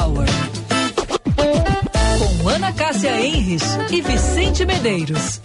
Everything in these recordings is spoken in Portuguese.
Hour. Com Ana Cássia Enres e Vicente Medeiros.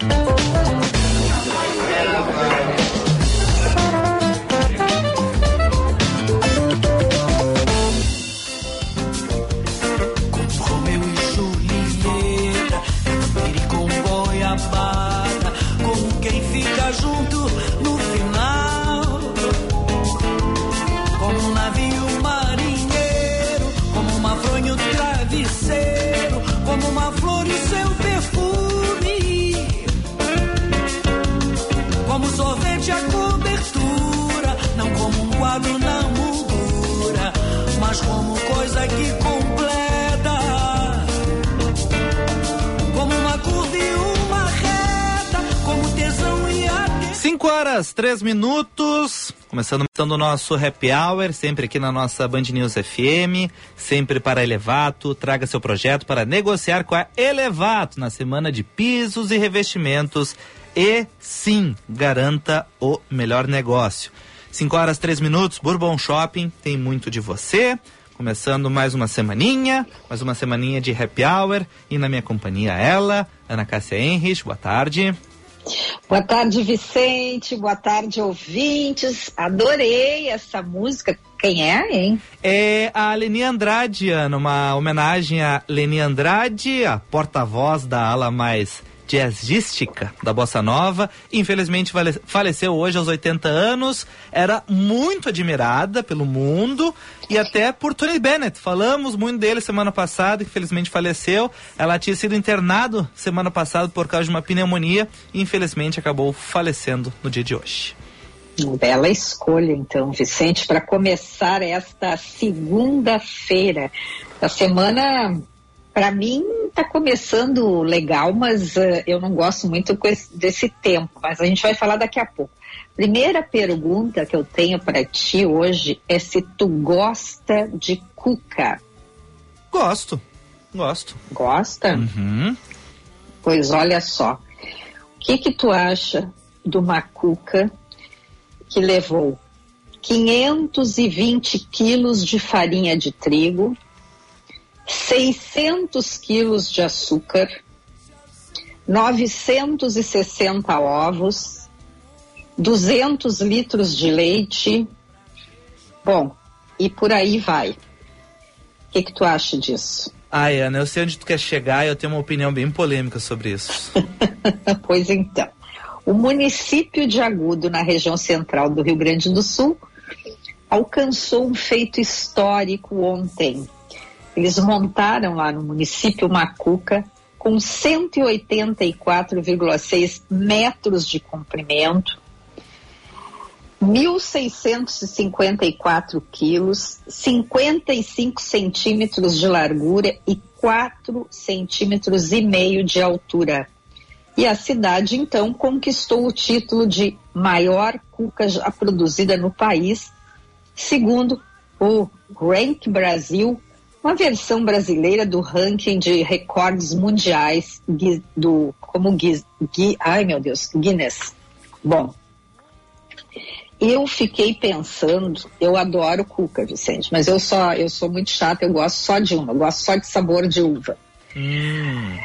Horas, três minutos. Começando o nosso happy hour, sempre aqui na nossa Band News FM, sempre para Elevato. Traga seu projeto para negociar com a Elevato na semana de pisos e revestimentos. E sim, garanta o melhor negócio. 5 horas, três minutos, Bourbon Shopping, tem muito de você. Começando mais uma semaninha, mais uma semaninha de happy hour. E na minha companhia ela, Ana Cássia Henrich, boa tarde. Boa tarde, Vicente. Boa tarde, ouvintes. Adorei essa música. Quem é, hein? É a Leni Andrade, numa homenagem a Leni Andrade, a porta-voz da ala mais jazzística da Bossa Nova. Infelizmente faleceu hoje aos 80 anos. Era muito admirada pelo mundo e até por Tony Bennett. Falamos muito dele semana passada, infelizmente faleceu. Ela tinha sido internado semana passada por causa de uma pneumonia e infelizmente acabou falecendo no dia de hoje. Bela escolha, então, Vicente, para começar esta segunda-feira. A semana para mim está começando legal, mas uh, eu não gosto muito esse, desse tempo. Mas a gente vai falar daqui a pouco. Primeira pergunta que eu tenho para ti hoje é se tu gosta de cuca. Gosto, gosto. Gosta? Uhum. Pois olha só, o que que tu acha de uma cuca que levou 520 quilos de farinha de trigo, 600 quilos de açúcar, 960 ovos, 200 litros de leite. Bom, e por aí vai. O que, que tu acha disso? Ai, Ana, eu sei onde tu quer chegar e eu tenho uma opinião bem polêmica sobre isso. pois então. O município de Agudo, na região central do Rio Grande do Sul, alcançou um feito histórico ontem eles montaram lá no município uma cuca com 184,6 metros de comprimento, 1.654 quilos, 55 centímetros de largura e 4 centímetros e meio de altura. E a cidade, então, conquistou o título de maior cuca já produzida no país, segundo o Rank Brasil uma versão brasileira do ranking de recordes mundiais do como Guinness, ai meu Deus, Guinness. Bom, eu fiquei pensando, eu adoro cuca, Vicente, mas eu só eu sou muito chata, eu gosto só de uma, eu gosto só de sabor de uva. Hum.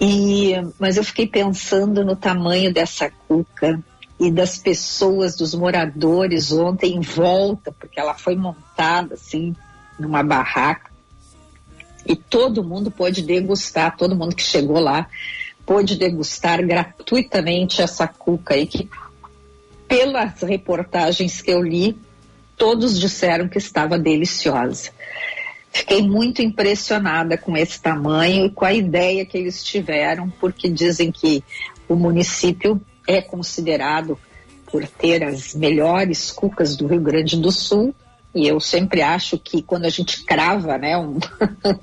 E mas eu fiquei pensando no tamanho dessa cuca e das pessoas, dos moradores ontem em volta, porque ela foi montada assim numa barraca e todo mundo pôde degustar, todo mundo que chegou lá pôde degustar gratuitamente essa cuca aí que pelas reportagens que eu li, todos disseram que estava deliciosa. Fiquei muito impressionada com esse tamanho e com a ideia que eles tiveram, porque dizem que o município é considerado por ter as melhores cucas do Rio Grande do Sul e eu sempre acho que quando a gente crava, né, um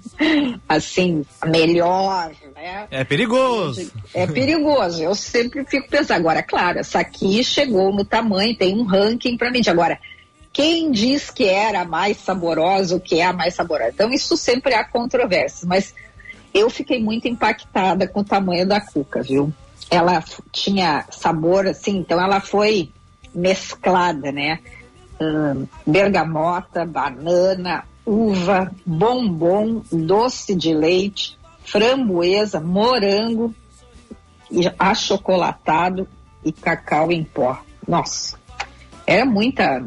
assim, melhor, né? É perigoso. É perigoso. Eu sempre fico pensando, agora, claro, essa aqui chegou no tamanho, tem um ranking para mim. Agora, quem diz que era a mais saborosa, o que é a mais saborosa? Então, isso sempre há controvérsias, mas eu fiquei muito impactada com o tamanho da cuca, viu? Ela tinha sabor assim, então ela foi mesclada, né? Bergamota, banana, uva, bombom, doce de leite, framboesa, morango, achocolatado e cacau em pó. Nossa, era muita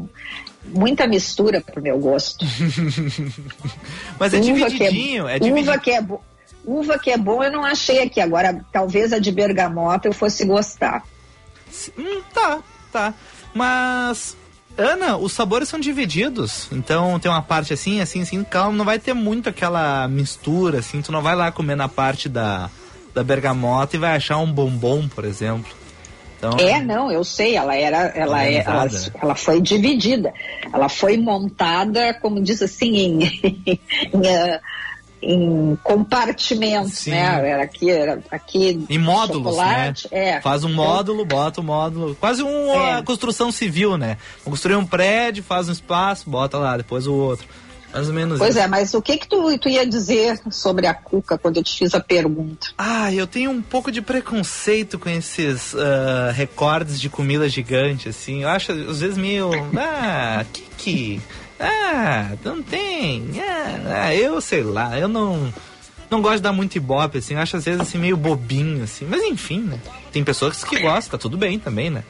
muita mistura pro meu gosto. Mas é uva divididinho, que é, é divididinho. Uva que é, uva que é bom eu não achei aqui. Agora, talvez a de bergamota eu fosse gostar. Hum, tá, tá. Mas Ana, os sabores são divididos. Então tem uma parte assim, assim, assim, calma, não vai ter muito aquela mistura, assim, tu não vai lá comer na parte da, da bergamota e vai achar um bombom, por exemplo. Então, é, não, eu sei, ela era, ela, é, ela, ela, foi dividida. Ela foi montada, como diz assim, em, em, em compartimentos, Sim. né? Era aqui, era aqui. Em módulos, né? É. Faz um módulo, bota um módulo. Quase uma é. construção civil, né? Construir um prédio, faz um espaço, bota lá, depois o outro. Mais ou menos Pois isso. é, mas o que que tu, tu ia dizer sobre a Cuca quando eu te fiz a pergunta? Ah, eu tenho um pouco de preconceito com esses uh, recordes de comida gigante, assim. Eu acho, às vezes, meio... Ah, que que... Ah, não tem. Ah, ah, eu sei lá, eu não não gosto de dar muito ibope, assim, acho às vezes assim meio bobinho, assim, mas enfim, né? Tem pessoas que gostam, tá tudo bem também, né?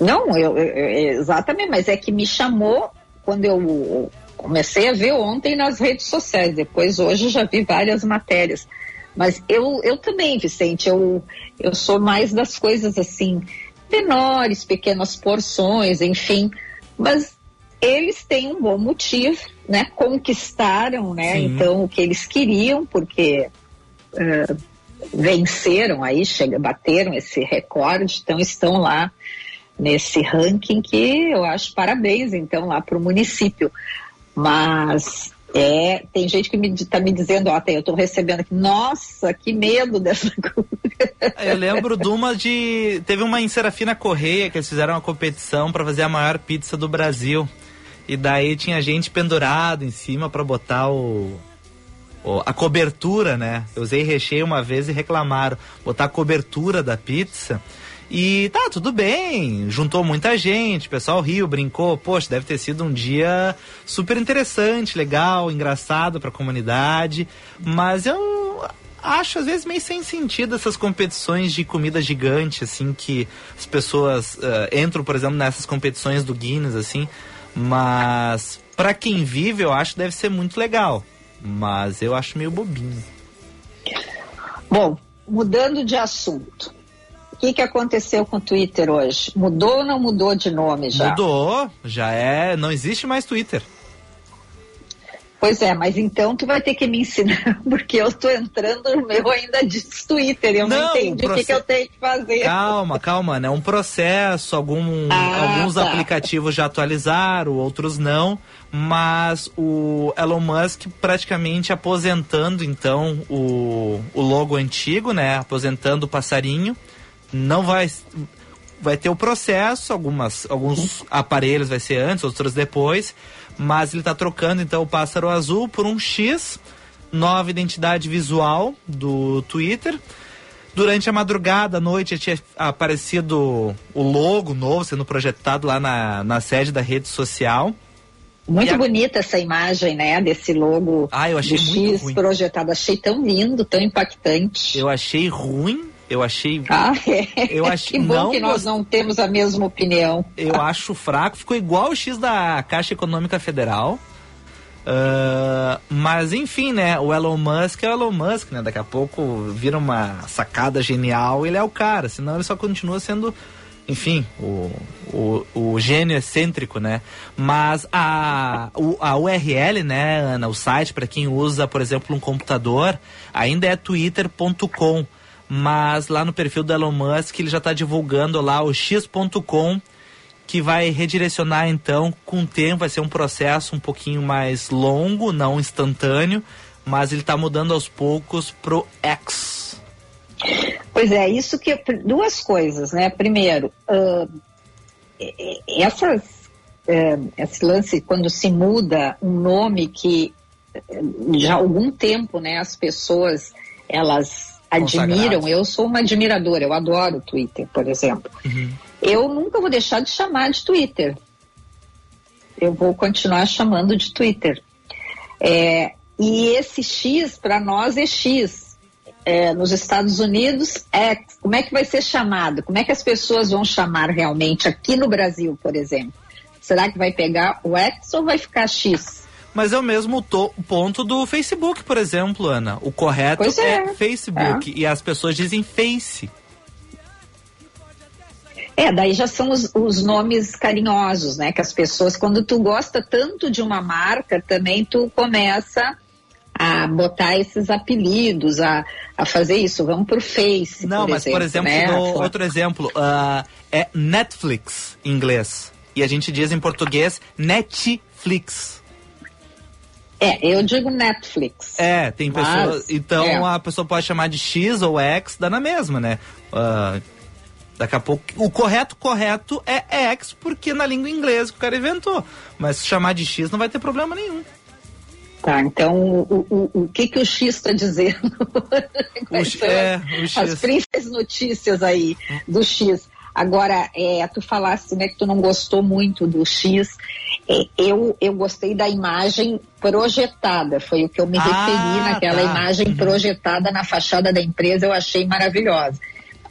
Não, eu, eu, exatamente, mas é que me chamou quando eu comecei a ver ontem nas redes sociais, depois hoje já vi várias matérias. Mas eu, eu também, Vicente, eu, eu sou mais das coisas assim, menores, pequenas porções, enfim. Mas eles têm um bom motivo, né? Conquistaram, né? Sim. Então o que eles queriam, porque uh, venceram aí, chega, bateram esse recorde, então estão lá nesse ranking que eu acho parabéns então lá para o município. Mas é, tem gente que está me, me dizendo, ó, eu estou recebendo aqui, nossa, que medo dessa coisa. Eu lembro de uma de. Teve uma em Serafina Correia que eles fizeram uma competição para fazer a maior pizza do Brasil. E daí tinha gente pendurado em cima para botar o, o, a cobertura, né? Eu usei recheio uma vez e reclamaram. Botar a cobertura da pizza. E tá, tudo bem, juntou muita gente, o pessoal riu, brincou, poxa, deve ter sido um dia super interessante, legal, engraçado para a comunidade, mas eu acho às vezes meio sem sentido essas competições de comida gigante, assim, que as pessoas uh, entram, por exemplo, nessas competições do Guinness, assim, mas para quem vive, eu acho que deve ser muito legal. Mas eu acho meio bobinho. Bom, mudando de assunto. O que, que aconteceu com o Twitter hoje? Mudou ou não mudou de nome já? Mudou, já é. Não existe mais Twitter. Pois é, mas então tu vai ter que me ensinar, porque eu tô entrando no meu ainda de Twitter, eu não, não entendi o que, que, eu tenho que fazer. Calma, calma, né? Um processo, algum, ah, alguns tá. aplicativos já atualizaram, outros não, mas o Elon Musk praticamente aposentando então o, o logo antigo, né? Aposentando o passarinho, não vai vai ter o processo, algumas, alguns aparelhos vai ser antes, outros depois, mas ele está trocando então o pássaro azul por um X, nova identidade visual do Twitter. Durante a madrugada, à noite, tinha aparecido o logo novo sendo projetado lá na, na sede da rede social. Muito a... bonita essa imagem, né? Desse logo ah, eu achei muito X ruim. projetado. Achei tão lindo, tão impactante. Eu achei ruim eu achei. Ah, é. Eu achei. que bom não, que nós não temos a mesma opinião. Eu acho fraco. Ficou igual o X da Caixa Econômica Federal. Uh, mas enfim, né? O Elon Musk é o Elon Musk, né? Daqui a pouco vira uma sacada genial, ele é o cara. Senão ele só continua sendo, enfim, o, o, o gênio excêntrico, né? Mas a, o, a URL, né, Ana, o site para quem usa, por exemplo, um computador, ainda é twitter.com mas lá no perfil do Elon Musk ele já está divulgando lá o x.com que vai redirecionar então com o tempo, vai ser um processo um pouquinho mais longo, não instantâneo, mas ele está mudando aos poucos pro X. Pois é, isso que duas coisas, né? Primeiro, uh, essas, uh, esse lance quando se muda um nome que já há algum tempo, né, as pessoas elas admiram. Eu sou uma admiradora, eu adoro o Twitter, por exemplo. Uhum. Eu nunca vou deixar de chamar de Twitter. Eu vou continuar chamando de Twitter. É, e esse X para nós é X. É, nos Estados Unidos, X. Como é que vai ser chamado? Como é que as pessoas vão chamar realmente aqui no Brasil, por exemplo? Será que vai pegar o X ou vai ficar X? Mas é o mesmo ponto do Facebook, por exemplo, Ana. O correto é. é. Facebook é. e as pessoas dizem Face. É, daí já são os, os, nomes carinhosos, né? Que as pessoas, quando tu gosta tanto de uma marca, também tu começa a botar esses apelidos, a, a fazer isso. Vamos pro Face. Não, por mas exemplo, por exemplo, né? no, outro exemplo, uh, é Netflix em inglês. E a gente diz em português Netflix. É, eu digo Netflix. É, tem pessoas. Então é. a pessoa pode chamar de X ou X, dá na mesma, né? Uh, daqui a pouco. O correto, correto é X, porque na língua inglesa que o cara inventou. Mas chamar de X não vai ter problema nenhum. Tá, então o, o, o que, que o X está dizendo? o, é, o X. As principais notícias aí do X. Agora, é, tu falaste né, que tu não gostou muito do X. É, eu, eu gostei da imagem projetada, foi o que eu me ah, referi naquela tá. imagem uhum. projetada na fachada da empresa, eu achei maravilhosa.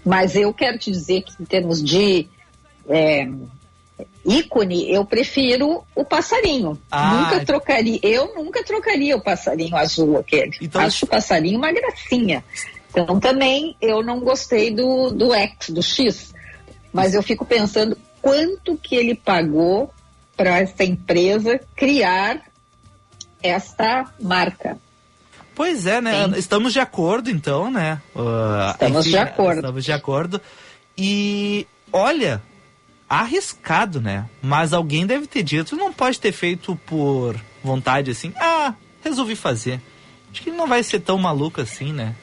Mas eu quero te dizer que em termos de é, ícone, eu prefiro o passarinho. Ah, nunca trocaria, eu nunca trocaria o passarinho azul aquele. Então, Acho o passarinho uma gracinha. Então também eu não gostei do, do X, do X. Mas eu fico pensando quanto que ele pagou para essa empresa criar esta marca. Pois é, né? Sim. Estamos de acordo, então, né? Uh, estamos enfim, de acordo. Estamos de acordo. E olha, arriscado, né? Mas alguém deve ter dito, não pode ter feito por vontade assim. Ah, resolvi fazer. Acho que não vai ser tão maluco assim, né?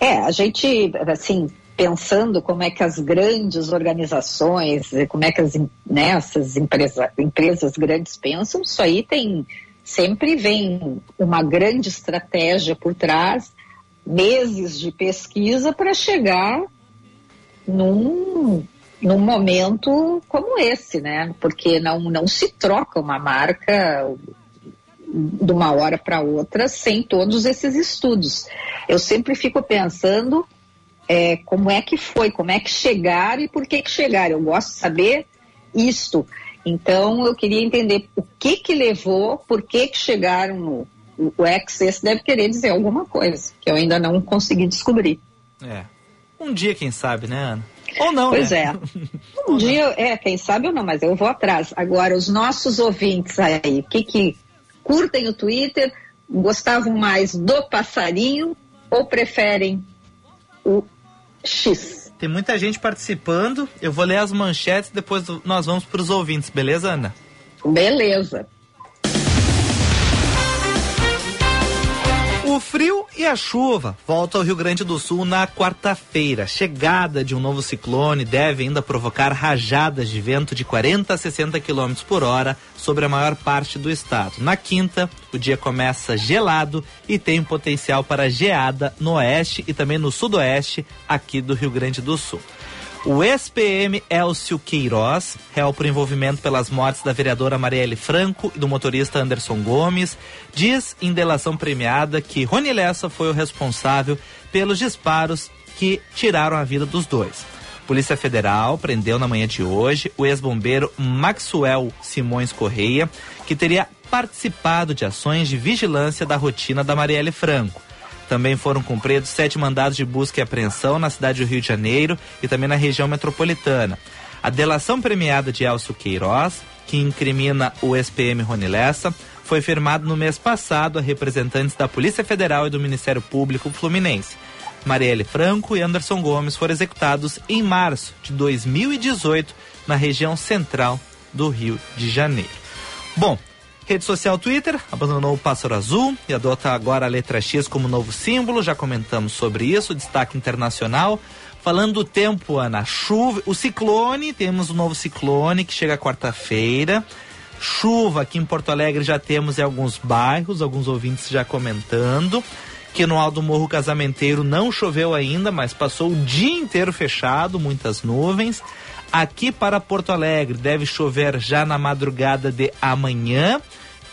É, a gente, assim, pensando como é que as grandes organizações, como é que as, né, essas empresa, empresas grandes pensam, isso aí tem sempre vem uma grande estratégia por trás, meses de pesquisa para chegar num, num momento como esse, né? Porque não, não se troca uma marca de uma hora para outra sem todos esses estudos. Eu sempre fico pensando é, como é que foi, como é que chegaram e por que que chegaram. Eu gosto de saber isto. Então, eu queria entender o que que levou, por que que chegaram no... O Access deve querer dizer alguma coisa, que eu ainda não consegui descobrir. É. Um dia, quem sabe, né, Ana? Ou não, Pois né? é. Um dia, é, quem sabe ou não, mas eu vou atrás. Agora, os nossos ouvintes aí, que que curtem o Twitter, gostavam mais do passarinho ou preferem o X. Tem muita gente participando. Eu vou ler as manchetes, depois nós vamos para os ouvintes, beleza, Ana? Beleza. O frio e a chuva voltam ao Rio Grande do Sul na quarta-feira. Chegada de um novo ciclone deve ainda provocar rajadas de vento de 40 a 60 km por hora sobre a maior parte do estado. Na quinta, o dia começa gelado e tem potencial para geada no oeste e também no sudoeste aqui do Rio Grande do Sul. O ex-PM Elcio Queiroz, réu por envolvimento pelas mortes da vereadora Marielle Franco e do motorista Anderson Gomes, diz em delação premiada que Rony Lessa foi o responsável pelos disparos que tiraram a vida dos dois. Polícia Federal prendeu na manhã de hoje o ex-bombeiro Maxwell Simões Correia, que teria participado de ações de vigilância da rotina da Marielle Franco. Também foram cumpridos sete mandados de busca e apreensão na cidade do Rio de Janeiro e também na região metropolitana. A delação premiada de Elcio Queiroz, que incrimina o ex-PM Rony Lessa, foi firmado no mês passado a representantes da Polícia Federal e do Ministério Público Fluminense. Marielle Franco e Anderson Gomes foram executados em março de 2018 na região central do Rio de Janeiro. Bom, Rede social Twitter abandonou o pássaro azul e adota agora a letra X como novo símbolo. Já comentamos sobre isso. Destaque internacional. Falando do tempo, Ana, chuva, o ciclone, temos um novo ciclone que chega quarta-feira. Chuva aqui em Porto Alegre já temos em alguns bairros, alguns ouvintes já comentando que no Alto Morro Casamenteiro não choveu ainda, mas passou o dia inteiro fechado, muitas nuvens. Aqui para Porto Alegre deve chover já na madrugada de amanhã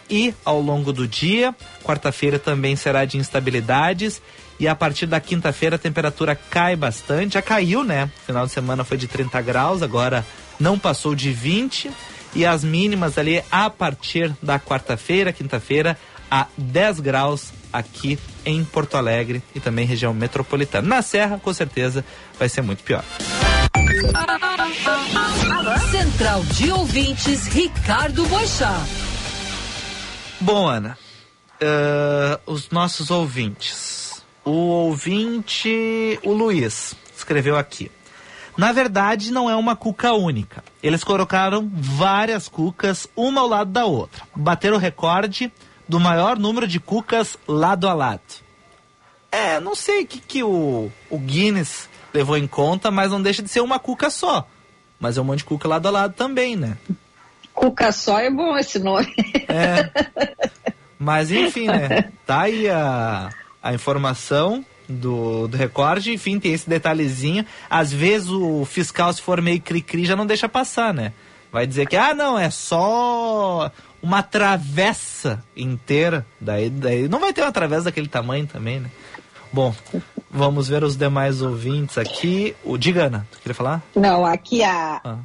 e ao longo do dia. Quarta-feira também será de instabilidades. E a partir da quinta-feira a temperatura cai bastante. Já caiu, né? Final de semana foi de 30 graus, agora não passou de 20. E as mínimas ali a partir da quarta-feira, quinta-feira, a 10 graus aqui em Porto Alegre e também região metropolitana. Na Serra, com certeza, vai ser muito pior. Central de Ouvintes, Ricardo Boixá. Bom, Ana, uh, os nossos ouvintes. O ouvinte, o Luiz, escreveu aqui. Na verdade, não é uma cuca única. Eles colocaram várias cucas, uma ao lado da outra. Bateram o recorde do maior número de cucas lado a lado. É, não sei o que, que o, o Guinness levou em conta, mas não deixa de ser uma cuca só. Mas é um monte de cuca lado a lado também, né? Cuca só é bom esse nome. É. Mas enfim, né? Tá aí a, a informação do, do recorde, enfim, tem esse detalhezinho. Às vezes o fiscal, se for meio cri-cri, já não deixa passar, né? Vai dizer que, ah, não, é só uma travessa inteira. Daí, daí não vai ter uma travessa daquele tamanho também, né? Bom, vamos ver os demais ouvintes aqui. O Digana, tu queria falar? Não, aqui a, ah.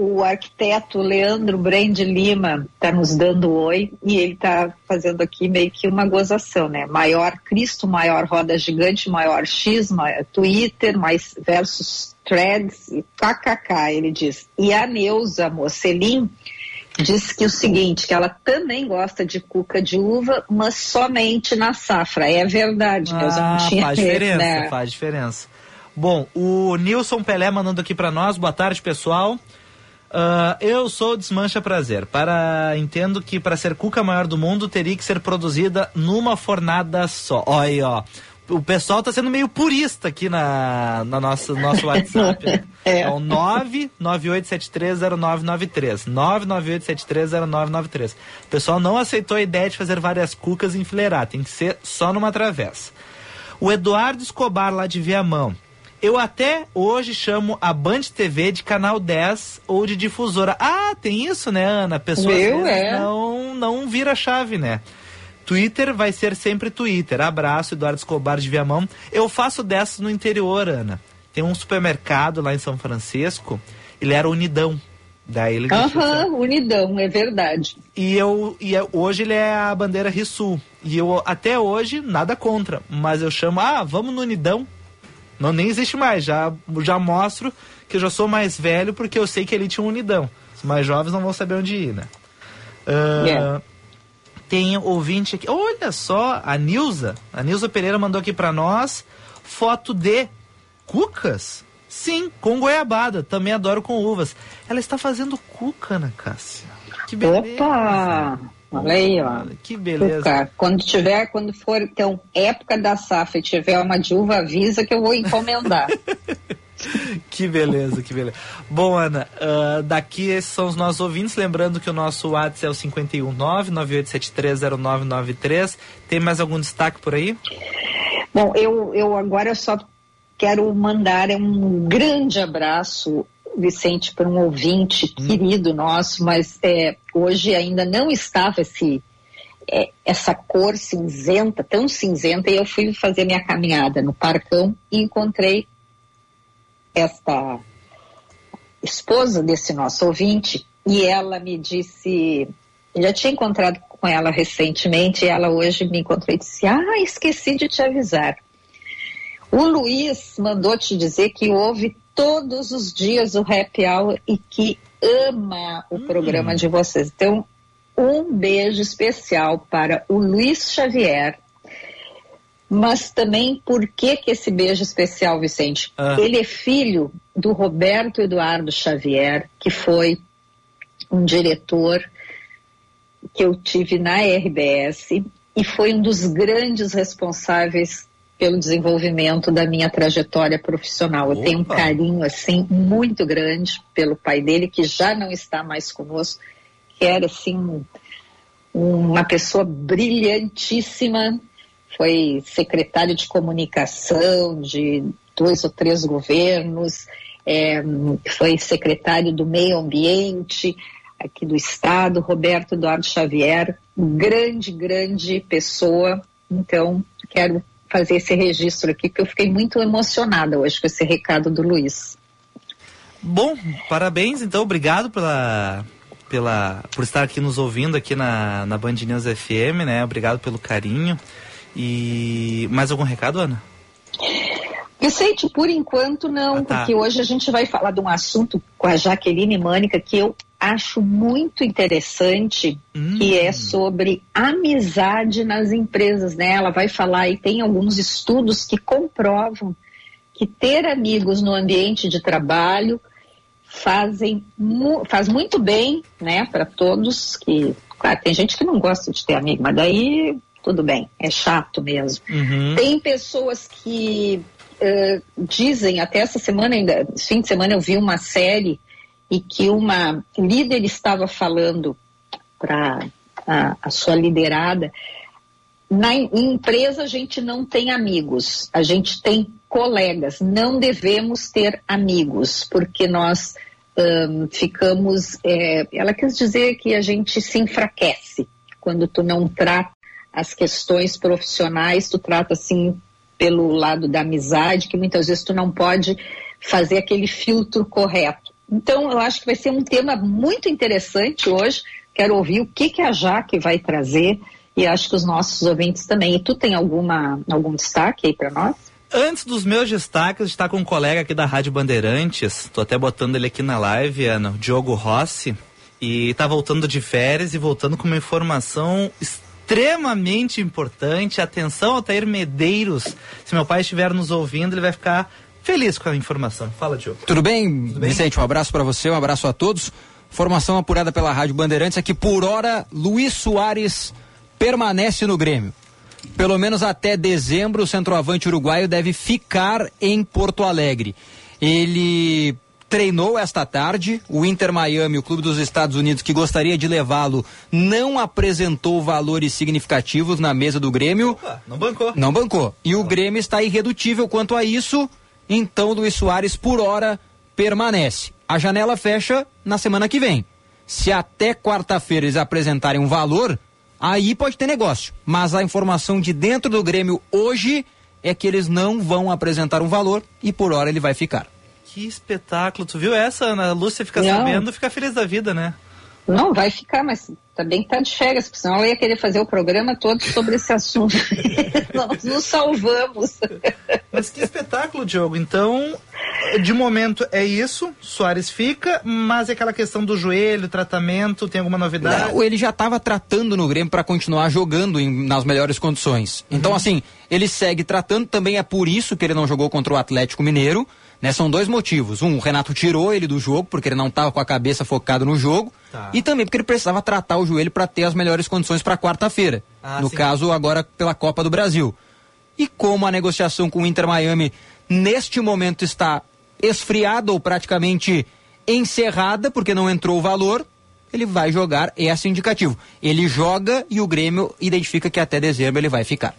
O arquiteto Leandro Brand Lima está nos dando oi e ele está fazendo aqui meio que uma gozação, né? Maior Cristo, maior roda gigante, maior X, maior Twitter, mais versus threads, kkk, ele diz. E a Neuza Mocelin disse que o seguinte, que ela também gosta de cuca de uva, mas somente na safra. É verdade, ah, não tinha faz diferença, né? faz diferença. Bom, o Nilson Pelé mandando aqui para nós. Boa tarde, pessoal. Uh, eu sou Desmancha Prazer. Para entendo que para ser cuca maior do mundo teria que ser produzida numa fornada só. Olha aí, ó o pessoal tá sendo meio purista aqui na, na nossa, nosso WhatsApp. Né? é. é o 998730993. 998730993. O pessoal não aceitou a ideia de fazer várias cucas e enfileirar. Tem que ser só numa travessa. O Eduardo Escobar, lá de Viamão. Eu até hoje chamo a Band TV de canal 10 ou de difusora. Ah, tem isso, né, Ana? Pessoas Meu, é. não, não vira chave, né? Twitter vai ser sempre Twitter. Abraço, Eduardo Escobar de Viamão. Eu faço dessas no interior, Ana. Tem um supermercado lá em São Francisco, ele era Unidão. Daí ele Aham, uhum, Unidão, é verdade. E eu e eu, hoje ele é a bandeira Rissul. E eu até hoje nada contra, mas eu chamo, ah, vamos no Unidão. Não nem existe mais, já já mostro que eu já sou mais velho porque eu sei que ele tinha um Unidão. Os mais jovens não vão saber onde ir, né? Uh, yeah tem ouvinte aqui. Olha só, a Nilza. A Nilza Pereira mandou aqui para nós foto de cucas. Sim, com goiabada. Também adoro com uvas. Ela está fazendo cuca, Ana Cássia. Que beleza. Opa! Olha aí, ó. Que beleza. Quando tiver, quando for, então, época da safra e tiver uma de uva, avisa que eu vou encomendar. que beleza, que beleza. Bom, Ana, uh, daqui esses são os nossos ouvintes. Lembrando que o nosso WhatsApp é o 519-98730993. Tem mais algum destaque por aí? Bom, eu, eu agora só quero mandar um grande abraço, Vicente, para um ouvinte hum. querido nosso, mas é, hoje ainda não estava esse é, essa cor cinzenta, tão cinzenta, e eu fui fazer minha caminhada no parcão e encontrei esta esposa desse nosso ouvinte e ela me disse, já tinha encontrado com ela recentemente e ela hoje me encontrou e disse, ah, esqueci de te avisar. O Luiz mandou te dizer que ouve todos os dias o Happy Hour e que ama o hum. programa de vocês. Então, um beijo especial para o Luiz Xavier, mas também por que, que esse beijo especial, Vicente? Ah. Ele é filho do Roberto Eduardo Xavier, que foi um diretor que eu tive na RBS e foi um dos grandes responsáveis pelo desenvolvimento da minha trajetória profissional. Eu Opa. tenho um carinho assim muito grande pelo pai dele que já não está mais conosco, que era assim uma pessoa brilhantíssima, foi secretário de comunicação de dois ou três governos, é, foi secretário do meio ambiente, aqui do estado, Roberto Eduardo Xavier, grande, grande pessoa. Então, quero fazer esse registro aqui, porque eu fiquei muito emocionada hoje com esse recado do Luiz. Bom, parabéns, então, obrigado pela, pela, por estar aqui nos ouvindo aqui na, na Band News FM, né? Obrigado pelo carinho. E mais algum recado, Ana? Vicente, por enquanto não, ah, tá. porque hoje a gente vai falar de um assunto com a Jaqueline Mânica que eu acho muito interessante, hum. que é sobre amizade nas empresas, né? Ela vai falar e tem alguns estudos que comprovam que ter amigos no ambiente de trabalho fazem faz muito bem, né, para todos que claro, tem gente que não gosta de ter amigo, mas daí tudo bem, é chato mesmo. Uhum. Tem pessoas que uh, dizem, até essa semana ainda, fim de semana eu vi uma série e que uma líder estava falando para a, a, sua liderada, na empresa a gente não tem amigos, a gente tem colegas, não devemos ter amigos, porque nós um, ficamos, é, ela quis dizer que a gente se enfraquece quando tu não trata as questões profissionais, tu trata assim pelo lado da amizade, que muitas vezes tu não pode fazer aquele filtro correto. Então, eu acho que vai ser um tema muito interessante hoje. Quero ouvir o que, que a Jaque vai trazer e acho que os nossos ouvintes também. E tu tem alguma, algum destaque aí para nós? Antes dos meus destaques, está com um colega aqui da Rádio Bandeirantes, estou até botando ele aqui na live, Ana, Diogo Rossi, e está voltando de férias e voltando com uma informação extremamente importante. Atenção, Altair Medeiros, se meu pai estiver nos ouvindo, ele vai ficar feliz com a informação. Fala, Diogo. Tudo bem, Tudo bem? Vicente? Um abraço para você, um abraço a todos. Formação apurada pela Rádio Bandeirantes é que por hora Luiz Soares permanece no Grêmio. Pelo menos até dezembro, o centroavante uruguaio deve ficar em Porto Alegre. Ele treinou esta tarde. O Inter Miami, o clube dos Estados Unidos que gostaria de levá-lo, não apresentou valores significativos na mesa do Grêmio. Opa, não bancou. Não bancou. E o Grêmio está irredutível quanto a isso. Então, Luiz Soares, por hora, permanece. A janela fecha na semana que vem. Se até quarta-feira eles apresentarem um valor, aí pode ter negócio. Mas a informação de dentro do Grêmio hoje é que eles não vão apresentar um valor e por hora ele vai ficar. Que espetáculo. Tu viu essa, Ana Lúcia? Fica não. sabendo, fica feliz da vida, né? Não, vai ficar, mas também tá de férias, porque senão eu ia querer fazer o programa todo sobre esse assunto. Nós nos salvamos. Mas que espetáculo, Diogo. Então, de momento é isso, Soares fica, mas é aquela questão do joelho, tratamento, tem alguma novidade? Não, ele já estava tratando no Grêmio para continuar jogando em, nas melhores condições. Então, uhum. assim, ele segue tratando, também é por isso que ele não jogou contra o Atlético Mineiro. Né? São dois motivos. Um, o Renato tirou ele do jogo, porque ele não estava com a cabeça focado no jogo. Tá. E também porque ele precisava tratar o joelho para ter as melhores condições para quarta-feira. Ah, no sim. caso, agora pela Copa do Brasil. E como a negociação com o Inter Miami neste momento está esfriada ou praticamente encerrada, porque não entrou o valor, ele vai jogar, esse é indicativo. Ele joga e o Grêmio identifica que até dezembro ele vai ficar.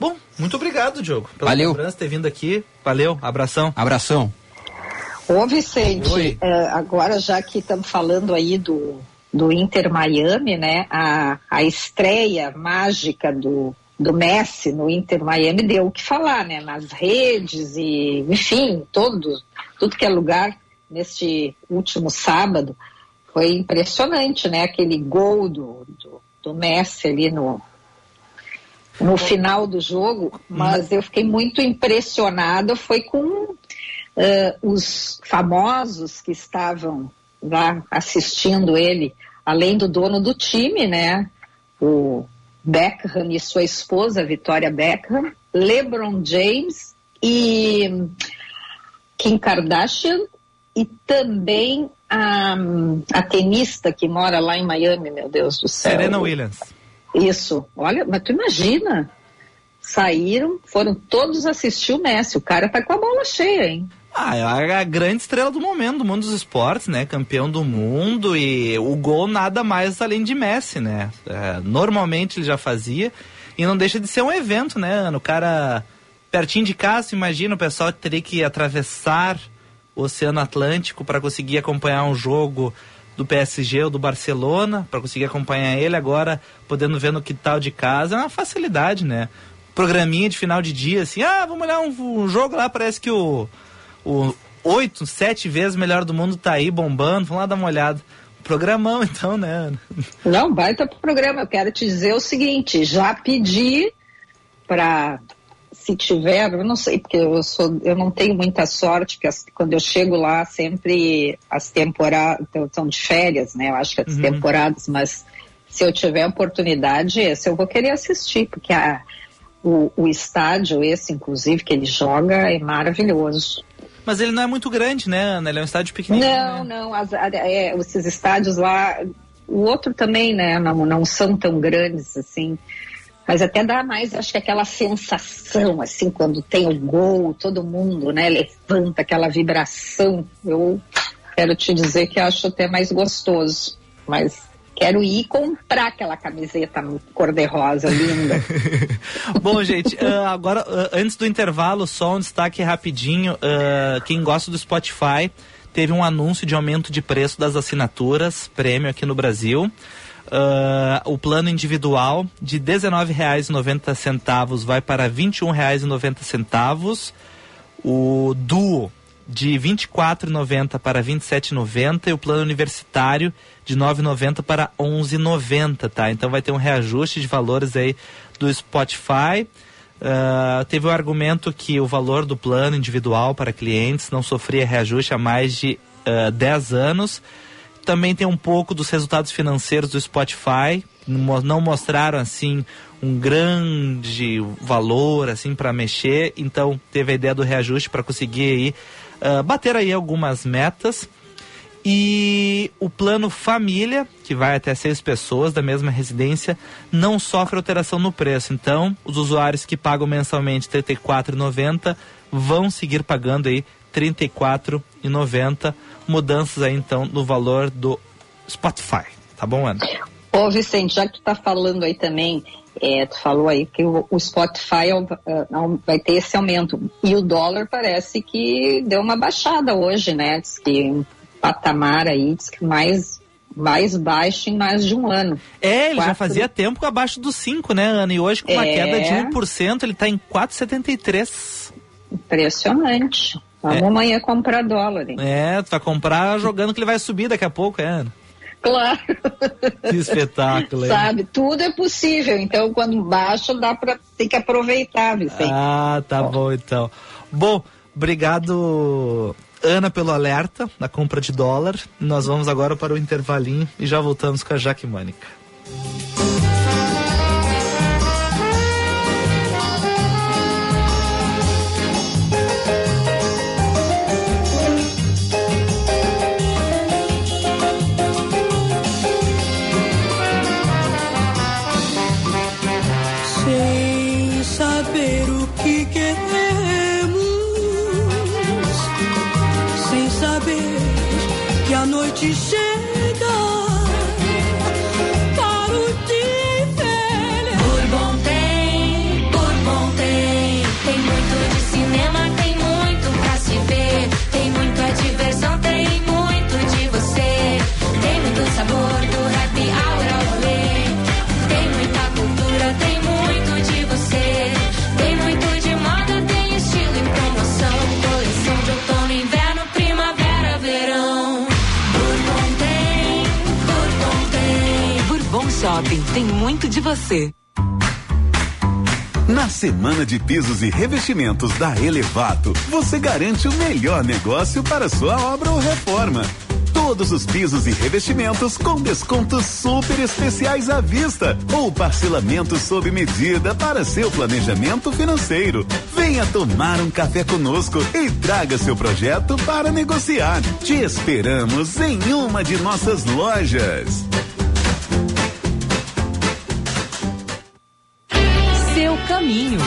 Bom, muito obrigado, Diogo, pela Valeu. lembrança ter vindo aqui. Valeu, abração. Abração. Ô Vicente, é, agora já que estamos falando aí do, do Inter Miami, né? A, a estreia mágica do, do Messi no Inter Miami deu o que falar, né? Nas redes e, enfim, todo, tudo que é lugar neste último sábado. Foi impressionante, né? Aquele gol do, do, do Messi ali no, no final do jogo, mas eu fiquei muito impressionada foi com uh, os famosos que estavam lá assistindo ele, além do dono do time, né? O Beckham e sua esposa, Vitória Beckham, LeBron James e Kim Kardashian e também a, a tenista que mora lá em Miami, meu Deus do céu. Serena Williams. Isso. Olha, mas tu imagina. Saíram, foram todos assistir o Messi. O cara tá com a bola cheia, hein? Ah, é a grande estrela do momento, do mundo dos esportes, né? Campeão do mundo e o gol nada mais além de Messi, né? É, normalmente ele já fazia e não deixa de ser um evento, né? O cara pertinho de casa, imagina o pessoal teria que atravessar o Oceano Atlântico para conseguir acompanhar um jogo do PSG ou do Barcelona para conseguir acompanhar ele. Agora, podendo ver no quintal de casa, é uma facilidade, né? Programinha de final de dia, assim, ah, vamos olhar um, um jogo lá, parece que o, o oito, sete vezes melhor do mundo tá aí bombando, vamos lá dar uma olhada. Programão, então, né? Não, baita programa. Eu quero te dizer o seguinte: já pedi para se tiver, eu não sei, porque eu, sou, eu não tenho muita sorte, porque as, quando eu chego lá, sempre as temporadas são de férias, né? Eu acho que as uhum. temporadas, mas se eu tiver oportunidade, esse eu vou querer assistir, porque a, o, o estádio, esse, inclusive, que ele joga, é maravilhoso. Mas ele não é muito grande, né, Ana? Ele é um estádio pequenininho. Não, né? não. As, é, esses estádios lá, o outro também, né? Não, não são tão grandes assim. Mas até dá mais, acho que aquela sensação, assim, quando tem o gol, todo mundo, né, levanta aquela vibração. Eu quero te dizer que acho até mais gostoso. Mas quero ir comprar aquela camiseta cor-de-rosa linda. Bom, gente, uh, agora, uh, antes do intervalo, só um destaque rapidinho. Uh, quem gosta do Spotify, teve um anúncio de aumento de preço das assinaturas, prêmio aqui no Brasil. Uh, o plano individual de R$ 19,90 vai para R$ 21,90. O duo de R$ 24,90 para R$ 27,90 e o plano universitário de R$ 9,90 para R$ 11,90, tá? Então vai ter um reajuste de valores aí do Spotify. Uh, teve o argumento que o valor do plano individual para clientes não sofria reajuste há mais de uh, ah, 10 anos também tem um pouco dos resultados financeiros do Spotify. Não mostraram assim um grande valor assim para mexer, então teve a ideia do reajuste para conseguir aí, uh, bater aí algumas metas. E o plano família, que vai até seis pessoas da mesma residência, não sofre alteração no preço. Então, os usuários que pagam mensalmente R$ 34,90 vão seguir pagando aí R$ 34,90 mudanças aí então no valor do Spotify. Tá bom, Ana? Ô Vicente, já que tu tá falando aí também, é, tu falou aí que o, o Spotify uh, vai ter esse aumento. E o dólar parece que deu uma baixada hoje, né? Diz que um patamar aí, diz que mais, mais baixo em mais de um ano. É, ele Quatro... já fazia tempo abaixo dos 5, né, Ana? E hoje com uma é... queda de 1%, ele está em 4,73. Impressionante. Vamos é. amanhã comprar dólar. Hein? É, tu vai comprar jogando que ele vai subir daqui a pouco, é. Claro. Que espetáculo, hein? Sabe, tudo é possível. Então, quando baixa, dá para ter que aproveitar, Vicente. Ah, tá bom. bom então. Bom, obrigado, Ana, pelo alerta na compra de dólar. Nós vamos agora para o intervalinho e já voltamos com a Jaque Mônica. Tem muito de você. Na semana de pisos e revestimentos da Elevato, você garante o melhor negócio para sua obra ou reforma. Todos os pisos e revestimentos com descontos super especiais à vista ou parcelamento sob medida para seu planejamento financeiro. Venha tomar um café conosco e traga seu projeto para negociar. Te esperamos em uma de nossas lojas. Caminho.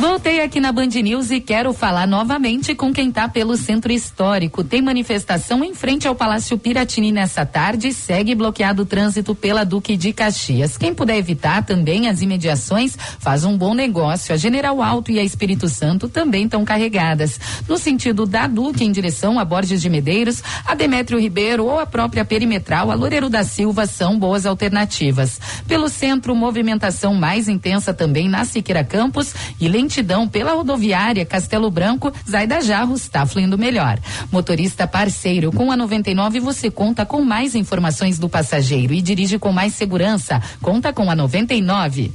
Voltamos Voltei aqui na Band News e quero falar novamente com quem tá pelo centro histórico. Tem manifestação em frente ao Palácio Piratini nessa tarde. Segue bloqueado o trânsito pela Duque de Caxias. Quem puder evitar também as imediações, faz um bom negócio. A General Alto e a Espírito Santo também estão carregadas. No sentido da Duque em direção a Borges de Medeiros, a Demétrio Ribeiro ou a própria Perimetral, a Loureiro da Silva são boas alternativas. Pelo centro, movimentação mais intensa também na Siqueira Campos e lentidão pela rodoviária Castelo Branco, Zaida Jarros está fluindo melhor. Motorista parceiro, com a 99 você conta com mais informações do passageiro e dirige com mais segurança. Conta com a 99.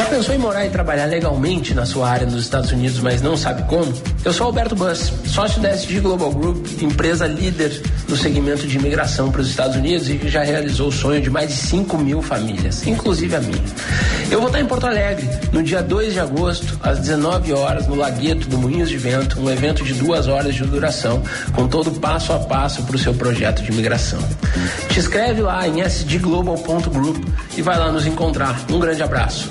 Já pensou em morar e trabalhar legalmente na sua área nos Estados Unidos, mas não sabe como? Eu sou Alberto Bus, sócio da SG Global Group, empresa líder no segmento de imigração para os Estados Unidos e que já realizou o sonho de mais de 5 mil famílias, inclusive a minha. Eu vou estar em Porto Alegre no dia 2 de agosto, às 19 horas, no Lagueto do Moinhos de Vento, um evento de duas horas de duração, com todo passo a passo para o seu projeto de imigração. Te inscreve lá em sdglobal.group e vai lá nos encontrar. Um grande abraço.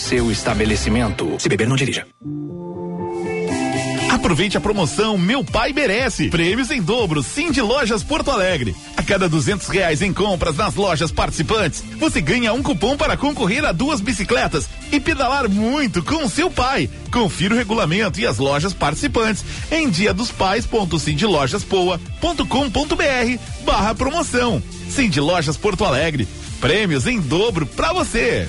seu estabelecimento. Se beber, não dirija. Aproveite a promoção Meu Pai Merece. Prêmios em dobro, Sim de Lojas Porto Alegre. A cada duzentos reais em compras nas lojas participantes, você ganha um cupom para concorrer a duas bicicletas e pedalar muito com seu pai. Confira o regulamento e as lojas participantes em dia dos pais.cindlojaspoa.com.br barra promoção. Sim de Lojas Porto Alegre. Prêmios em dobro para você.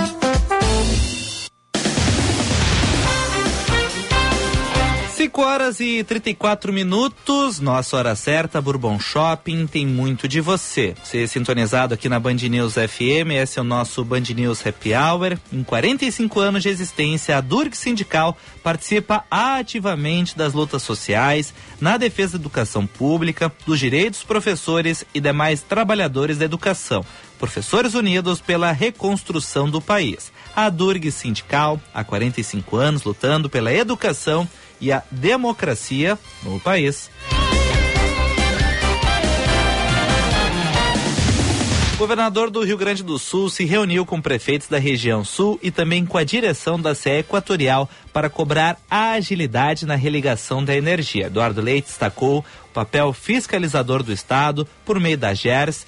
Cinco horas e 34 minutos, nossa hora certa, Bourbon Shopping, tem muito de você. Você é sintonizado aqui na Band News FM, esse é o nosso Band News Happy Hour. Em 45 anos de existência, a Durg Sindical participa ativamente das lutas sociais, na defesa da educação pública, dos direitos dos professores e demais trabalhadores da educação. Professores Unidos pela reconstrução do país. A Durg Sindical, há 45 anos, lutando pela educação e a democracia no país. O governador do Rio Grande do Sul se reuniu com prefeitos da região sul e também com a direção da CE Equatorial para cobrar agilidade na religação da energia. Eduardo Leite destacou o papel fiscalizador do Estado por meio da GERS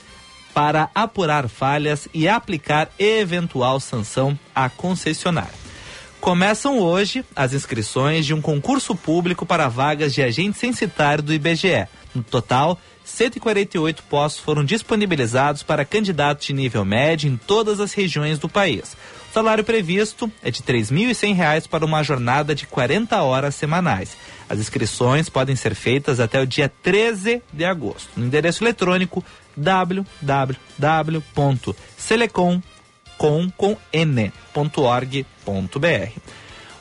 para apurar falhas e aplicar eventual sanção à concessionária. Começam hoje as inscrições de um concurso público para vagas de agente censitário do IBGE. No total, 148 postos foram disponibilizados para candidatos de nível médio em todas as regiões do país. O salário previsto é de R$ 3.100 para uma jornada de 40 horas semanais. As inscrições podem ser feitas até o dia 13 de agosto. No endereço eletrônico www.selecom.org.br.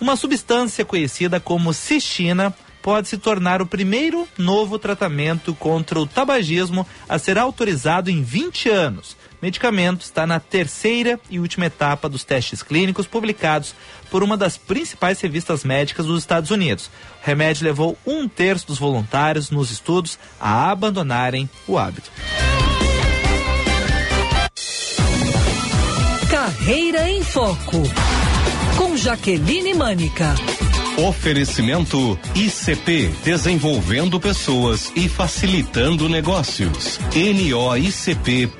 Uma substância conhecida como cistina pode se tornar o primeiro novo tratamento contra o tabagismo a ser autorizado em 20 anos. O medicamento está na terceira e última etapa dos testes clínicos publicados por uma das principais revistas médicas dos Estados Unidos. O remédio levou um terço dos voluntários nos estudos a abandonarem o hábito. Carreira em Foco. Com Jaqueline Mânica. Oferecimento ICP, desenvolvendo pessoas e facilitando negócios. noicp.com.br.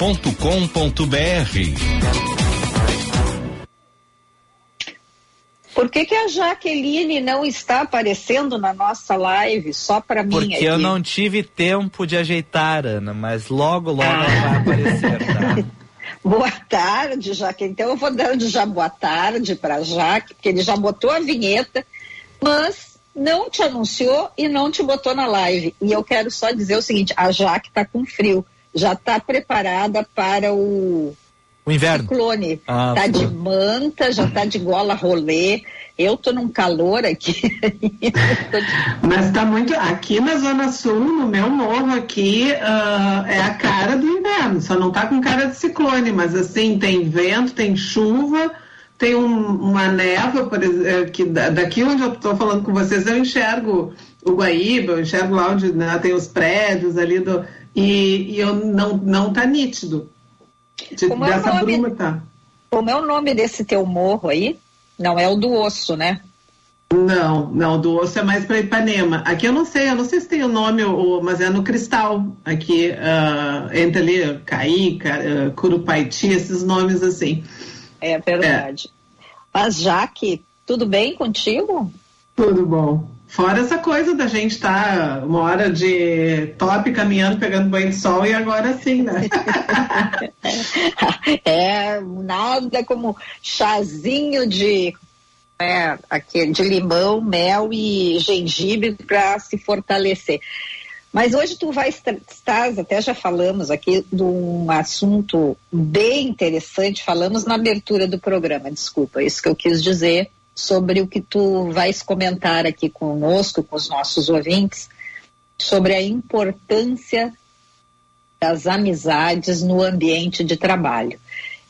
Por que, que a Jaqueline não está aparecendo na nossa live só para mim? Porque aqui? eu não tive tempo de ajeitar, Ana, mas logo, logo ela vai aparecer, tá? Boa tarde, Jaque. Então eu vou dando já boa tarde para Jaque, porque ele já botou a vinheta, mas não te anunciou e não te botou na live. E eu quero só dizer o seguinte: a Jaque está com frio, já está preparada para o O inverno. ciclone. Ah, tá de manta, já tá de gola rolê. Eu tô num calor aqui. Mas tá muito. Aqui na Zona Sul, no meu morro aqui, ah, é a cara do inverno. Só não tá com cara de ciclone, mas assim, tem vento, tem chuva, tem um- uma névoa, por exemplo, que da- daqui onde eu tô falando com vocês, eu enxergo o Guaíba, eu enxergo lá onde né, tem os prédios ali do. E, e eu não, não tá nítido. De- Como é o dessa nome? bruma tá. Como é o nome desse teu morro aí? Não é o do osso, né? Não, não, do osso é mais para Ipanema. Aqui eu não sei, eu não sei se tem o nome, mas é no Cristal, aqui, ah, entre ali, Caí, Ca- ah, Curupaiti, esses nomes assim. É verdade. Mas Jaque, tudo bem contigo? Tudo bom. Fora essa coisa da gente estar uma hora de top caminhando, pegando banho de sol e agora sim, né? É nada como chazinho de, é, aquele, de limão, mel e gengibre para se fortalecer. Mas hoje tu vai estar, até já falamos aqui de um assunto bem interessante, falamos na abertura do programa, desculpa, isso que eu quis dizer, sobre o que tu vais comentar aqui conosco, com os nossos ouvintes, sobre a importância das amizades no ambiente de trabalho.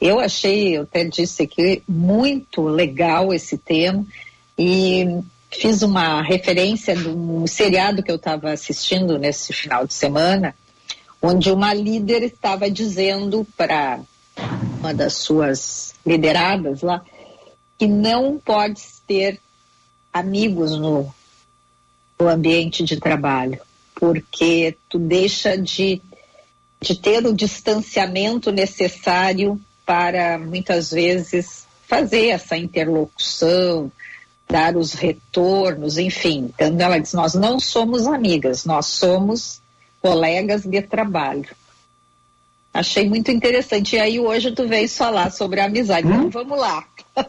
Eu achei, eu até disse aqui, muito legal esse tema e fiz uma referência de um seriado que eu estava assistindo nesse final de semana, onde uma líder estava dizendo para uma das suas lideradas lá que não pode ter amigos no, no ambiente de trabalho, porque tu deixa de de ter o distanciamento necessário para muitas vezes fazer essa interlocução, dar os retornos, enfim. Então ela diz: nós não somos amigas, nós somos colegas de trabalho. Achei muito interessante. E aí hoje tu veio falar sobre a amizade. Então vamos lá.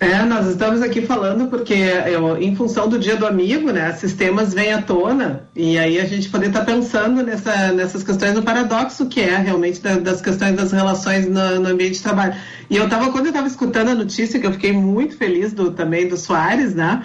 É, nós estamos aqui falando porque, eu, em função do Dia do Amigo, né, esses temas vêm à tona e aí a gente poder estar pensando nessa, nessas questões do paradoxo que é realmente da- das questões das relações no, no ambiente de trabalho. E eu estava quando eu estava escutando a notícia que eu fiquei muito feliz do também do Soares, né?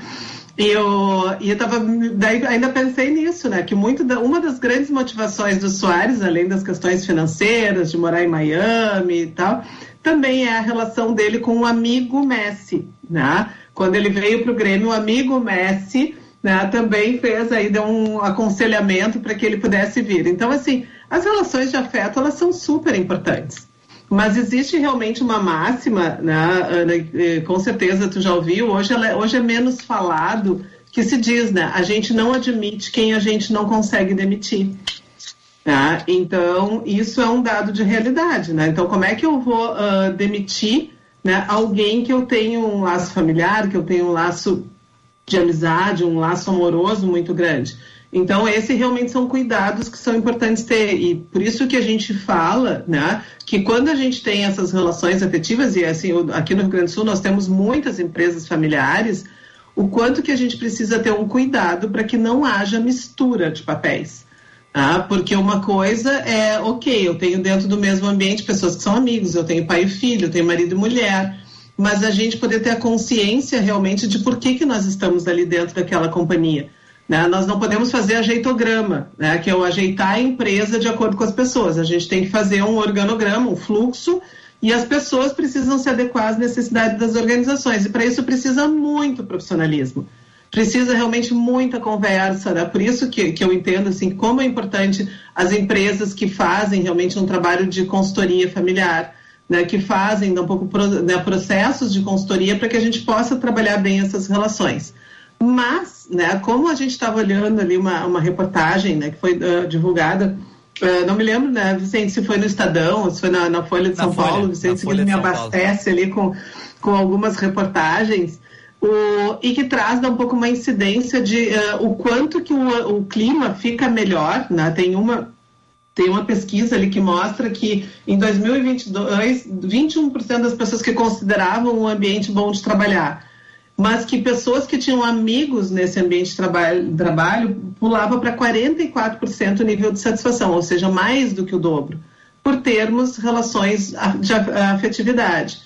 E eu, e eu tava, daí ainda pensei nisso, né? Que muito da, uma das grandes motivações do Soares, além das questões financeiras, de morar em Miami e tal, também é a relação dele com o amigo Messi, né? Quando ele veio para o Grêmio, o amigo Messi né, também fez aí, deu um aconselhamento para que ele pudesse vir. Então, assim, as relações de afeto, elas são super importantes. Mas existe realmente uma máxima, né, Ana, eh, com certeza tu já ouviu, hoje, ela é- hoje é menos falado, que se diz, né, a gente não admite quem a gente não consegue demitir. Tá? Então, isso é um dado de realidade. Né? Então, como é que eu vou ah, demitir né, alguém que eu tenho um laço familiar, que eu tenho um laço de amizade, um laço amoroso muito grande? Então, esses realmente são cuidados que são importantes ter. E por isso que a gente fala né, que quando a gente tem essas relações afetivas, e assim, aqui no Rio Grande do Sul nós temos muitas empresas familiares, o quanto que a gente precisa ter um cuidado para que não haja mistura de papéis. Ah, porque uma coisa é, ok, eu tenho dentro do mesmo ambiente pessoas que são amigos, eu tenho pai e filho, eu tenho marido e mulher, mas a gente poder ter a consciência realmente de por que, que nós estamos ali dentro daquela companhia. Né? Nós não podemos fazer ajeitograma, né? que é o ajeitar a empresa de acordo com as pessoas. A gente tem que fazer um organograma, um fluxo, e as pessoas precisam se adequar às necessidades das organizações. E para isso precisa muito profissionalismo precisa realmente muita conversa, né? Por isso que, que eu entendo assim como é importante as empresas que fazem realmente um trabalho de consultoria familiar, né? Que fazem um pouco né, processos de consultoria para que a gente possa trabalhar bem essas relações. Mas, né? Como a gente estava olhando ali uma, uma reportagem, né? Que foi uh, divulgada Uh, não me lembro, né, Vicente, se foi no Estadão, se foi na, na Folha de Na São Folha, Paulo, Vicente, que me São Paulo. abastece ali com, com algumas reportagens, o, e que traz dá um pouco uma incidência de uh, o quanto que o, o clima fica melhor, né? Tem uma tem uma pesquisa ali que mostra que em 2022, 21% das pessoas que consideravam um ambiente bom de trabalhar mas que pessoas que tinham amigos nesse ambiente de trabalho, trabalho pulava para 44% o nível de satisfação, ou seja, mais do que o dobro, por termos relações de afetividade.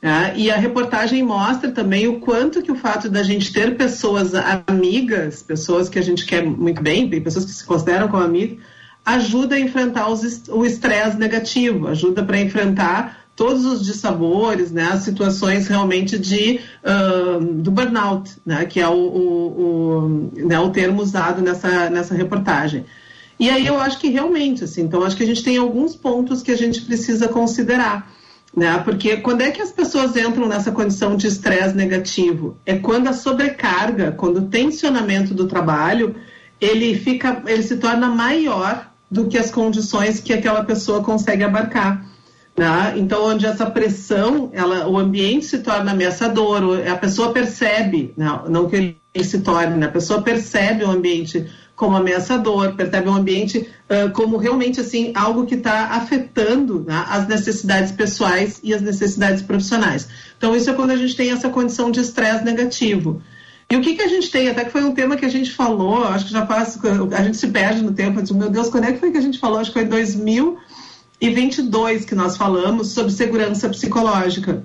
Tá? E a reportagem mostra também o quanto que o fato da gente ter pessoas amigas, pessoas que a gente quer muito bem, pessoas que se consideram como amigas, ajuda a enfrentar os, o estresse negativo, ajuda para enfrentar todos os dissabores, né, as situações realmente de, uh, do burnout, né, que é o, o, o, né, o termo usado nessa, nessa reportagem. E aí eu acho que realmente, assim, então acho que a gente tem alguns pontos que a gente precisa considerar. Né? Porque quando é que as pessoas entram nessa condição de estresse negativo? É quando a sobrecarga, quando o tensionamento do trabalho, ele fica, ele se torna maior do que as condições que aquela pessoa consegue abarcar. Né? Então, onde essa pressão, ela, o ambiente se torna ameaçador, a pessoa percebe, não, né? não que ele, se torne, né? a pessoa percebe o ambiente como ameaçador, percebe o ambiente uh, como realmente assim algo que está afetando né, as necessidades pessoais e as necessidades profissionais. Então, isso é quando a gente tem essa condição de estresse negativo. E o que, que a gente tem? Até que foi um tema que a gente falou, acho que já faz, a gente se perde no tempo, digo, meu Deus, quando é que foi que a gente falou? Acho que foi em 2022 que nós falamos sobre segurança psicológica.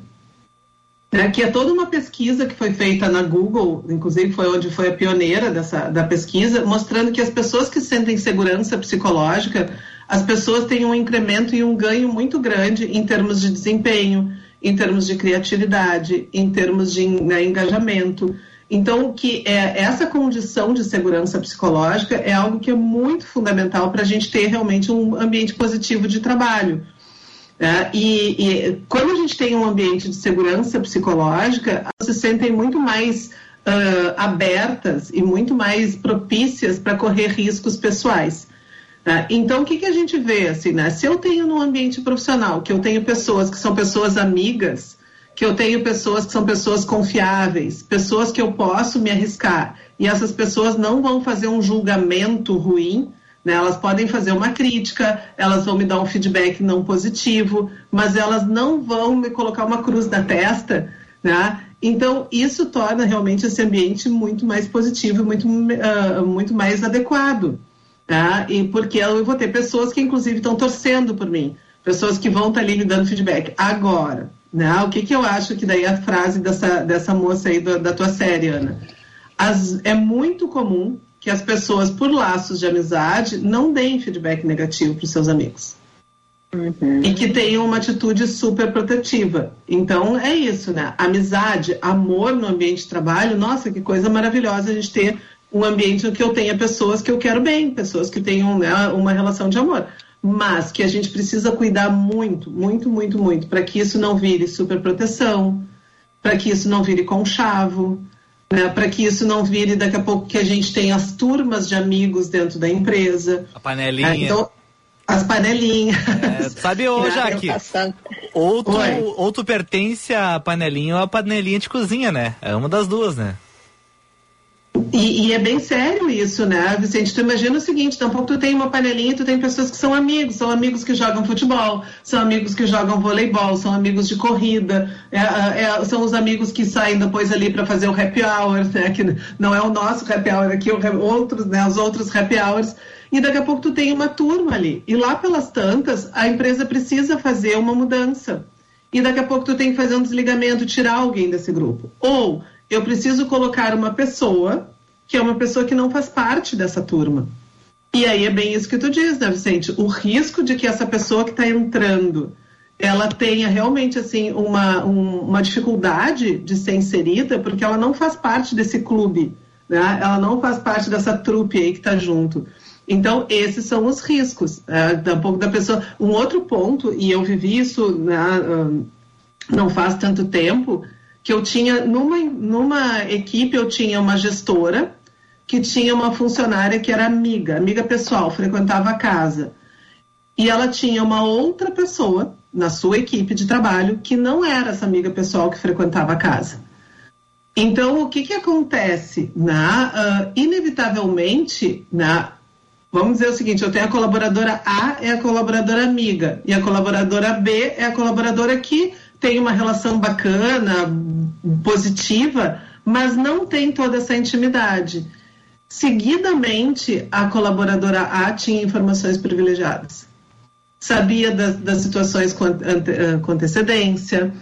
Né, que é toda uma pesquisa que foi feita na Google, inclusive foi onde foi a pioneira dessa, da pesquisa, mostrando que as pessoas que sentem segurança psicológica, as pessoas têm um incremento e um ganho muito grande em termos de desempenho, em termos de criatividade, em termos de né, engajamento. Então, que é, essa condição de segurança psicológica é algo que é muito fundamental para a gente ter realmente um ambiente positivo de trabalho. É, e, e, quando a gente tem um ambiente de segurança psicológica, se sentem muito mais uh, abertas e muito mais propícias para correr riscos pessoais. Uh, então, o que, que a gente vê? Assim, né? Se eu tenho no ambiente profissional, que eu tenho pessoas que são pessoas amigas, que eu tenho pessoas que são pessoas confiáveis, pessoas que eu posso me arriscar, e essas pessoas não vão fazer um julgamento ruim, né? Elas podem fazer uma crítica, elas vão me dar um feedback não positivo, mas elas não vão me colocar uma cruz na testa. Né? Então, isso torna realmente esse ambiente muito mais positivo, muito, uh, muito mais adequado. Tá? E porque eu vou ter pessoas que, inclusive, estão torcendo por mim, pessoas que vão estar tá ali me dando feedback. Agora, né? o que, que eu acho que daí a frase dessa, dessa moça aí do, da tua série, Ana? As, é muito comum que as pessoas, por laços de amizade, não deem feedback negativo para os seus amigos. Uhum. E que tenham uma atitude super protetiva. Então, é isso, né? Amizade, amor no ambiente de trabalho, nossa, que coisa maravilhosa a gente ter um ambiente em que eu tenha pessoas que eu quero bem, pessoas que tenham né, uma relação de amor. Mas que a gente precisa cuidar muito, muito, muito, muito, para que isso não vire superproteção, para que isso não vire conchavo, né, para que isso não vire daqui a pouco que a gente tem as turmas de amigos dentro da empresa. A panelinha. É, então, as panelinhas. É, sabe, ô Jaque, ou tu, ou tu pertence à panelinha ou à panelinha de cozinha, né? É uma das duas, né? E, e, é bem sério isso, né, Vicente? Tu imagina o seguinte, tampouco tu tem uma panelinha tu tem pessoas que são amigos, são amigos que jogam futebol, são amigos que jogam voleibol, são amigos de corrida, é, é, são os amigos que saem depois ali para fazer o happy hour, né, que não é o nosso happy hour aqui, o, outros, né, os outros happy hours, e daqui a pouco tu tem uma turma ali. E lá pelas tantas, a empresa precisa fazer uma mudança. E daqui a pouco tu tem que fazer um desligamento, tirar alguém desse grupo. Ou eu preciso colocar uma pessoa que é uma pessoa que não faz parte dessa turma. E aí é bem isso que tu diz, né, Vicente? O risco de que essa pessoa que está entrando ela tenha realmente assim uma, um, uma dificuldade de ser inserida porque ela não faz parte desse clube, né? Ela não faz parte dessa trupe aí que está junto. Então esses são os riscos, é, um pouco da pessoa. Um outro ponto e eu vivi isso né, não faz tanto tempo que eu tinha numa, numa equipe eu tinha uma gestora que tinha uma funcionária que era amiga, amiga pessoal, frequentava a casa. E ela tinha uma outra pessoa na sua equipe de trabalho que não era essa amiga pessoal que frequentava a casa. Então, o que, que acontece? Na, uh, inevitavelmente, na, vamos dizer o seguinte: eu tenho a colaboradora A, é a colaboradora amiga, e a colaboradora B é a colaboradora que tem uma relação bacana, positiva, mas não tem toda essa intimidade. Seguidamente, a colaboradora A tinha informações privilegiadas. Sabia das, das situações com, ante, eh, com antecedência.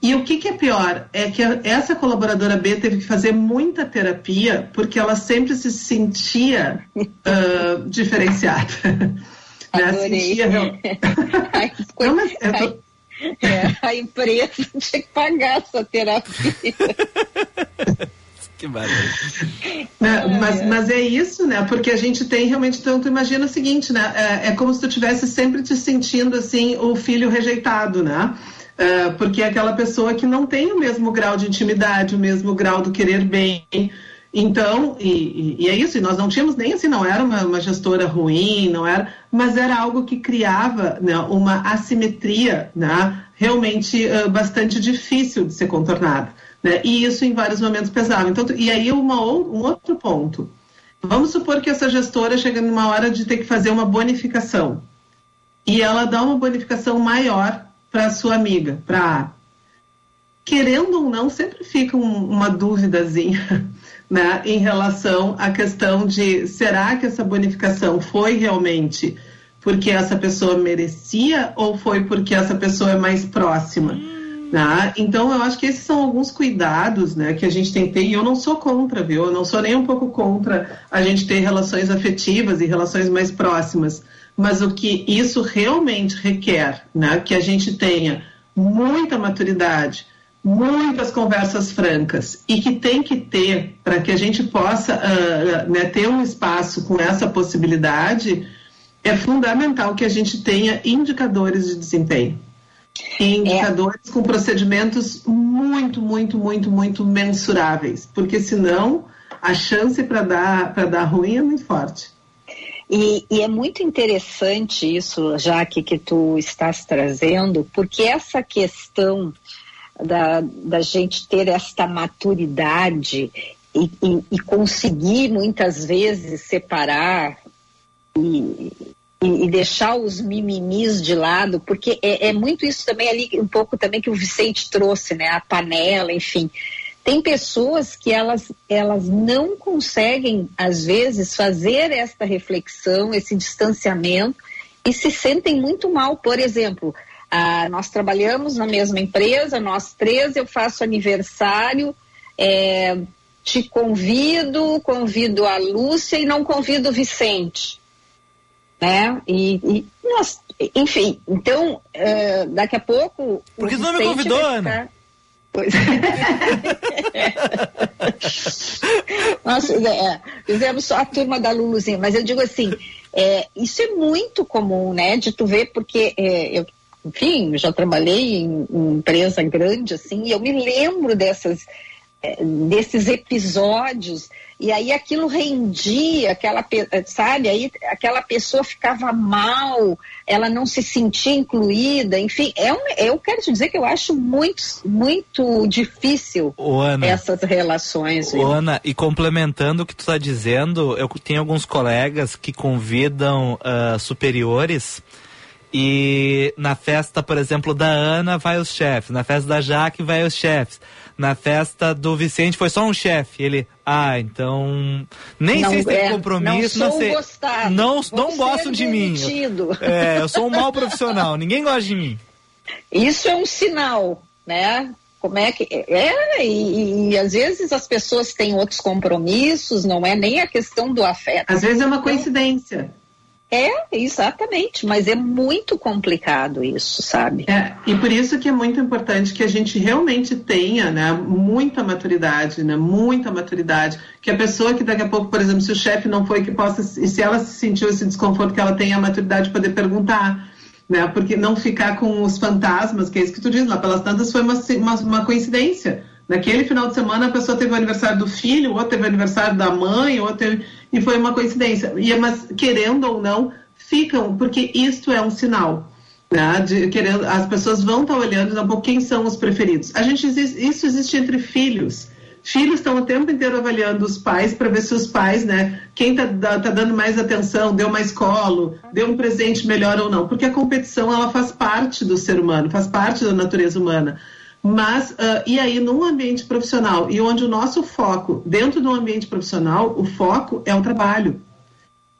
E o que, que, é pior? É que essa colaboradora B teve que fazer muita terapia porque ela sempre se sentia uh, diferenciada. né? Sentia, não, mas eu tô... é, a empresa tinha que pagar essa terapia. Que maravilha. Né, mas, mas é isso, né? Porque a gente tem realmente, então tu imagina o seguinte, né? É, é como se tu tivesse sempre te sentindo assim, o filho rejeitado, né? É, porque é aquela pessoa que não tem o mesmo grau de intimidade, o mesmo grau do querer bem. Então, e, e, é isso, e nós não tínhamos nem assim, não era uma, uma gestora ruim, não era, mas era algo que criava né, uma assimetria né, realmente uh, bastante difícil de ser contornada. Né? E isso em vários momentos pesava. Então, e aí uma, um outro ponto. Vamos supor que essa gestora chega numa hora de ter que fazer uma bonificação. E ela dá uma bonificação maior para a sua amiga, para A. Querendo ou não, sempre fica um, uma dúvidazinha né, em relação à questão de será que essa bonificação foi realmente porque essa pessoa merecia ou foi porque essa pessoa é mais próxima? Né? Então, eu acho que esses são alguns cuidados né, que a gente tem que ter, e eu não sou contra, viu? Eu não sou nem um pouco contra a gente ter relações afetivas e relações mais próximas, mas o que isso realmente requer, né, que a gente tenha muita maturidade, muitas conversas francas e que tem que ter para que a gente possa uh, né, ter um espaço com essa possibilidade, é fundamental que a gente tenha indicadores de desempenho e indicadores é. com procedimentos muito, muito, muito, muito mensuráveis, porque senão a chance para dar, dar ruim é muito forte. E, e, é muito interessante isso, já que, que tu estás trazendo, porque essa questão da, da gente ter esta maturidade e, e, e conseguir muitas vezes separar e, e, e, deixar os mimimis de lado, porque é, é, muito isso também ali, um pouco também que o Vicente trouxe, né? A panela, enfim. Tem pessoas que elas, elas não conseguem, às vezes, fazer esta reflexão, esse distanciamento e se sentem muito mal. Por exemplo, ah, nós trabalhamos na mesma empresa, nós três, eu faço aniversário, é, te convido, convido a Lúcia e não convido o Vicente né? E, e nós, enfim, então uh, daqui a pouco. Por que não me convidou, Ana? Pois é. Nós é, fizemos só a turma da Luluzinha, mas eu digo assim, é, isso é muito comum, né? De tu ver, porque é, eu, enfim, já trabalhei em, em, empresa grande, assim, e eu me lembro dessas, é, desses episódios e aí aquilo rendia, aquela, sabe, aí aquela pessoa ficava mal, ela não se sentia incluída, enfim, é um, eu quero te dizer que eu acho muito, muito difícil Ana, essas relações. Ô, Ana, e complementando o que tu está dizendo, eu tenho alguns colegas que convidam uh, superiores e na festa, por exemplo, da Ana vai os chefes, na festa da Jaque vai os chefes na festa do Vicente foi só um chefe. Ele, ah, então nem não, sei se tem é, compromisso, não, não sei. Gostado, não, não gostam de mim. É, eu sou um mau profissional, ninguém gosta de mim. Isso é um sinal, né? Como é que é? E, e, às vezes as pessoas têm outros compromissos, não é nem a questão do afeto. Às vezes é uma coincidência. É, exatamente, mas é muito complicado isso, sabe? É, e por isso que é muito importante que a gente realmente tenha, né, muita maturidade, né, muita maturidade, que a pessoa que daqui a pouco, por exemplo, se o chefe não foi, que possa, e se ela sentiu esse desconforto, que ela tenha a maturidade de poder perguntar, né, porque não ficar com os fantasmas, que é isso que tu diz, lá pelas tantas foi uma, uma, uma coincidência, Naquele final de semana a pessoa teve o aniversário do filho, ou teve o aniversário da mãe, ou teve, e foi uma coincidência. E, mas querendo ou não, ficam, porque isto é um sinal. Né, de, querendo, as pessoas vão estar olhando um pouco quem são os preferidos. A gente isso existe entre filhos. Filhos estão o tempo inteiro avaliando os pais para ver se os pais, né, quem está tá dando mais atenção, deu mais colo, deu um presente melhor ou não, porque a competição ela faz parte do ser humano, faz parte da natureza humana. Mas, uh, e aí, num ambiente profissional, e onde o nosso foco, dentro do ambiente profissional, o foco é o trabalho.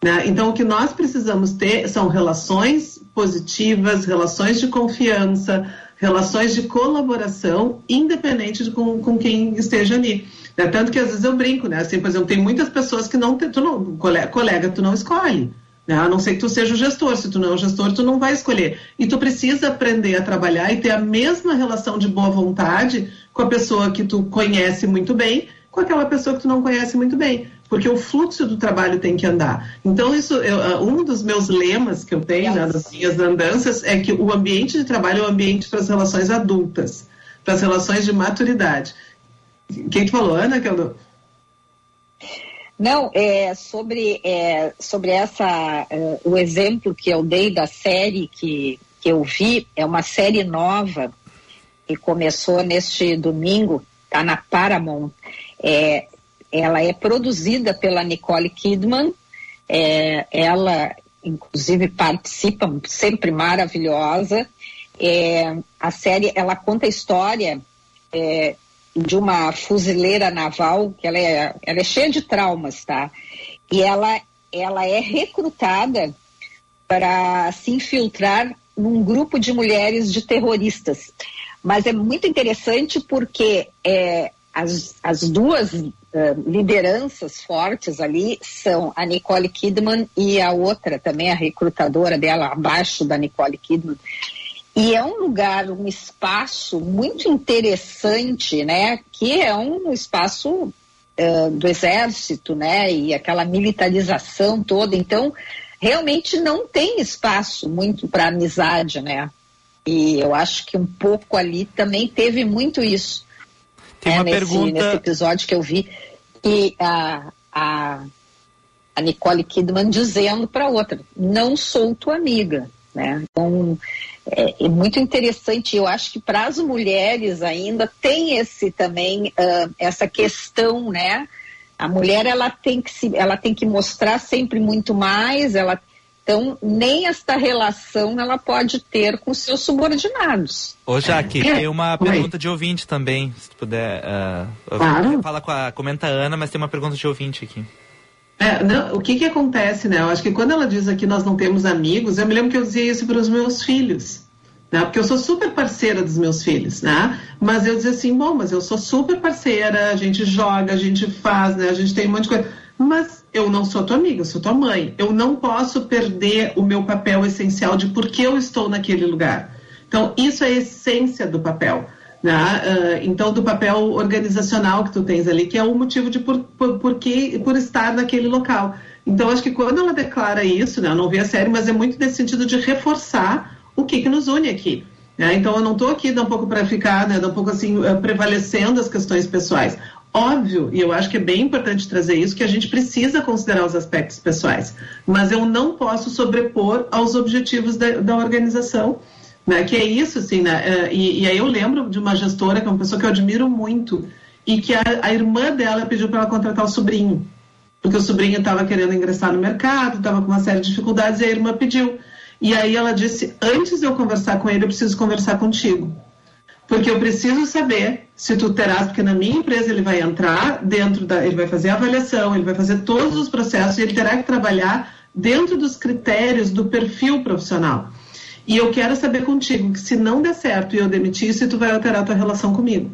Né? Então, o que nós precisamos ter são relações positivas, relações de confiança, relações de colaboração, independente de com, com quem esteja ali. Né? Tanto que às vezes eu brinco, né? Assim, por exemplo, tem muitas pessoas que não, tu não colega, colega, tu não escolhe. Né? A não ser que tu seja o gestor. Se tu não é o gestor, tu não vai escolher. E tu precisa aprender a trabalhar e ter a mesma relação de boa vontade com a pessoa que tu conhece muito bem, com aquela pessoa que tu não conhece muito bem porque o fluxo do trabalho tem que andar. Então, isso, eu, ah, um dos meus lemas que eu tenho né, nas minhas andanças é que o ambiente de trabalho é um ambiente para as relações adultas, para as relações de maturidade. Quem te falou, Ana? Que eu... Não, é, sobre, é, sobre essa, é, o exemplo que eu dei da série que, que eu vi, é uma série nova que começou neste domingo, está na Paramount. É, ela é produzida pela Nicole Kidman, é, ela inclusive participa, sempre maravilhosa. É, a série, ela conta a história é, de uma fuzileira naval, que ela é, ela é cheia de traumas, tá? E ela, ela é recrutada para se infiltrar num grupo de mulheres de terroristas. Mas é muito interessante porque é, as, as duas uh, lideranças fortes ali são a Nicole Kidman e a outra também, a recrutadora dela, abaixo da Nicole Kidman. E é um lugar, um espaço muito interessante, né? Que é um espaço uh, do exército, né? E aquela militarização toda. Então, realmente não tem espaço muito para amizade, né? E eu acho que um pouco ali também teve muito isso tem uma nesse, pergunta. Nesse episódio que eu vi, e a, a, a Nicole Kidman dizendo para outra: não sou tua amiga. Né? Então, é, é muito interessante. Eu acho que para as mulheres ainda tem esse também, uh, essa questão, né? A mulher ela tem que se, ela tem que mostrar sempre muito mais, ela então, nem esta relação ela pode ter com seus subordinados. Ô, Jaque, é. tem uma pergunta de ouvinte também, se tu puder. Uh, claro. Fala com a. Comenta a Ana, mas tem uma pergunta de ouvinte aqui. É, não, o que que acontece, né? Eu acho que quando ela diz aqui nós não temos amigos, eu me lembro que eu dizia isso para os meus filhos. Né? Porque eu sou super parceira dos meus filhos, né? Mas eu dizia assim, bom, mas eu sou super parceira, a gente joga, a gente faz, né? A gente tem um monte de coisa. Mas eu não sou tua amiga, eu sou tua mãe. Eu não posso perder o meu papel essencial de por que eu estou naquele lugar. Então, isso é a essência do papel. Né? Uh, então, do papel organizacional que tu tens ali, que é o motivo de por, por, por, que, por estar naquele local. Então, acho que quando ela declara isso, né, eu não vi a série, mas é muito nesse sentido de reforçar o que, que nos une aqui. Né? Então, eu não estou aqui um pouco para ficar, né, um pouco assim, uh, prevalecendo as questões pessoais. Óbvio, e eu acho que é bem importante trazer isso, que a gente precisa considerar os aspectos pessoais, mas eu não posso sobrepor aos objetivos da, da organização, né? Que é isso, assim, né? É, e, e, aí eu lembro de uma gestora, que é uma pessoa que eu admiro muito, e que a, a irmã dela pediu para ela contratar o sobrinho, porque o sobrinho estava querendo ingressar no mercado, estava com uma série de dificuldades, e a irmã pediu. E aí ela disse: Antes de eu conversar com ele, eu preciso conversar contigo porque eu preciso saber se tu terás, porque na minha empresa ele vai entrar dentro da, ele vai fazer a avaliação, ele vai fazer todos os processos e ele terá que trabalhar dentro dos critérios do perfil profissional. E eu quero saber contigo que se não der certo e eu demitir, se tu vai alterar a tua relação comigo.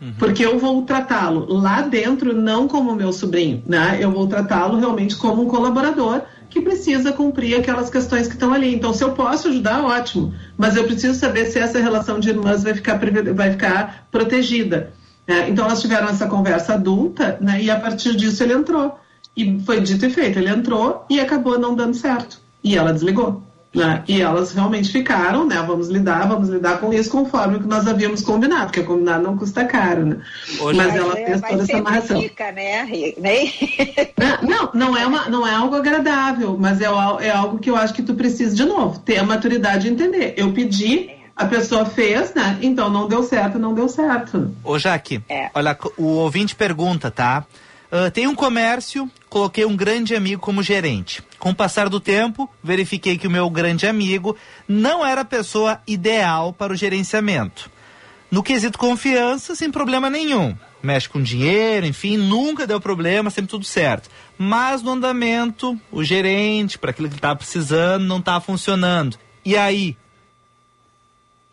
Uhum. Porque eu vou tratá-lo lá dentro não como meu sobrinho, né? Eu vou tratá-lo realmente como um colaborador que precisa cumprir aquelas questões que estão ali. Então, se eu posso ajudar, ótimo. Mas eu preciso saber se essa relação de irmãs vai ficar, vai ficar protegida. É, então, elas tiveram essa conversa adulta, né? E a partir disso ele entrou. E foi dito e feito. Ele entrou e acabou não dando certo. E ela desligou. Né? E elas realmente ficaram, né? Vamos lidar, vamos lidar com isso conforme o que nós havíamos combinado, porque combinar não custa caro, né? Hoje Mas ela fez toda essa amarração. Fica, né? não, não é, uma, não é algo agradável, mas é, é algo que eu acho que tu precisa, de novo, ter a maturidade de entender. Eu pedi, a pessoa fez, né? Então não deu certo, não deu certo. Ô, Jaque, é. olha, o ouvinte pergunta, tá? Uh, tem um comércio, coloquei um grande amigo como gerente. Com o passar do tempo, verifiquei que o meu grande amigo não era a pessoa ideal para o gerenciamento. No quesito confiança, sem problema nenhum. Mexe com dinheiro, enfim, nunca deu problema, sempre tudo certo. Mas no andamento, o gerente, para aquilo que está precisando, não está funcionando. E aí?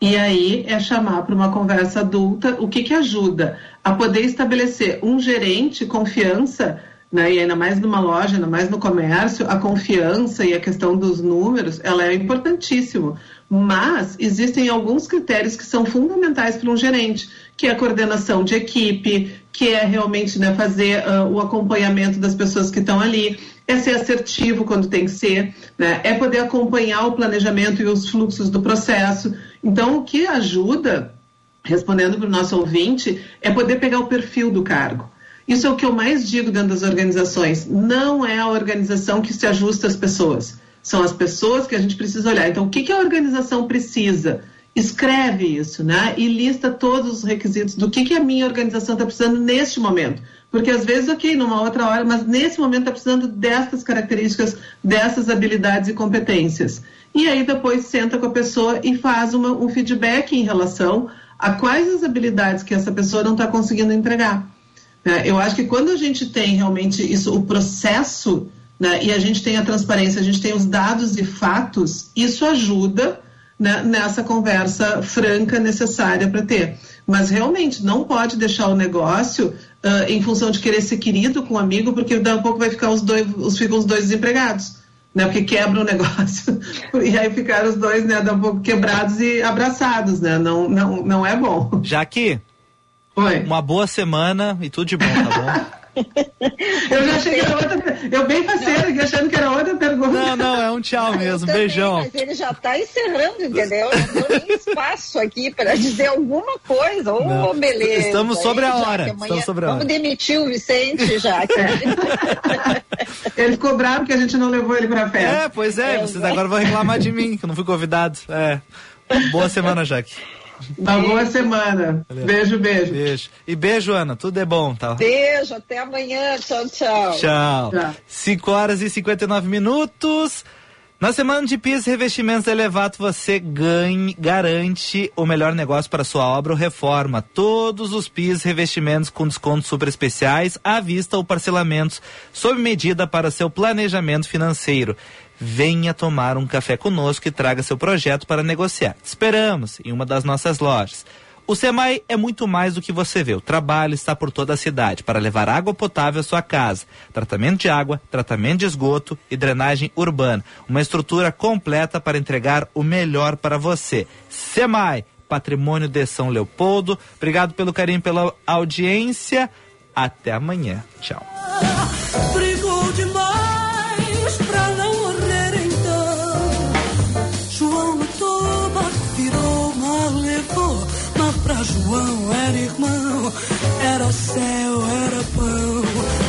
E aí é chamar para uma conversa adulta o que, que ajuda a poder estabelecer um gerente confiança, né, e ainda mais numa loja, ainda mais no comércio, a confiança e a questão dos números, ela é importantíssimo. Mas existem alguns critérios que são fundamentais para um gerente, que é a coordenação de equipe, que é realmente né, fazer uh, o acompanhamento das pessoas que estão ali, é ser assertivo quando tem que ser, né, é poder acompanhar o planejamento e os fluxos do processo. Então, o que ajuda, respondendo para o nosso ouvinte, é poder pegar o perfil do cargo. Isso é o que eu mais digo dentro das organizações. Não é a organização que se ajusta às pessoas são as pessoas que a gente precisa olhar. Então, o que, que a organização precisa? Escreve isso, né? E lista todos os requisitos do que, que a minha organização está precisando neste momento. Porque às vezes, ok, numa outra hora, mas nesse momento está precisando dessas características, dessas habilidades e competências. E aí depois senta com a pessoa e faz uma, um feedback em relação a quais as habilidades que essa pessoa não está conseguindo entregar. É, eu acho que quando a gente tem realmente isso, o processo né, e a gente tem a transparência, a gente tem os dados e fatos, isso ajuda né, nessa conversa franca necessária para ter. Mas realmente não pode deixar o negócio uh, em função de querer ser querido com um amigo, porque daqui a pouco vai ficar os dois, os, ficam os dois desempregados. Né, porque quebra o negócio e aí ficaram os dois né, um pouco quebrados e abraçados, né? Não, não, não é bom. Jaque, Oi. uma boa semana e tudo de bom, tá bom? Eu já achei que era outra. Eu bem faceira aqui achando que era outra pergunta. Não, um tchau mesmo. Também, Beijão. Mas ele já está encerrando, entendeu? Não deu nem espaço aqui para dizer alguma coisa. Ô, Não. beleza. Estamos sobre a Aí, hora, amanhã- estamos sobre a Vamos hora. demitir o Vicente já. Ele ficou bravo que a gente não levou ele pra festa. É, pois é, vocês agora vão reclamar de mim, que eu não fui convidado. É. Boa semana, Jaque. Uma boa semana. Beijo, beijo. Beijo. E beijo, Ana. Tudo é bom, tá? Beijo, até amanhã. Tchau, tchau. Tchau. Tchau. 5 horas e 59 minutos. Na semana de pisos e revestimentos Elevato, você ganhe, garante o melhor negócio para sua obra ou reforma. Todos os pisos e revestimentos com descontos super especiais, à vista ou parcelamentos, sob medida para seu planejamento financeiro. Venha tomar um café conosco e traga seu projeto para negociar. Te esperamos em uma das nossas lojas. O SEMAI é muito mais do que você vê. O trabalho está por toda a cidade para levar água potável à sua casa. Tratamento de água, tratamento de esgoto e drenagem urbana. Uma estrutura completa para entregar o melhor para você. SEMAI, Patrimônio de São Leopoldo. Obrigado pelo carinho, pela audiência. Até amanhã. Tchau. Pra João era irmão, era céu, era pão.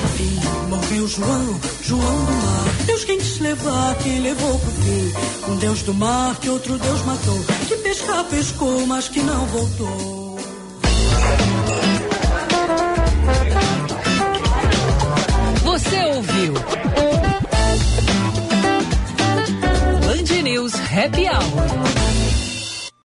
Enfim, morreu João, João do mar. Deus quem quis levar, quem levou pro fim. Um Deus do mar que outro Deus matou. Que pescar pescou, mas que não voltou. Você ouviu? Band News Happy Hour.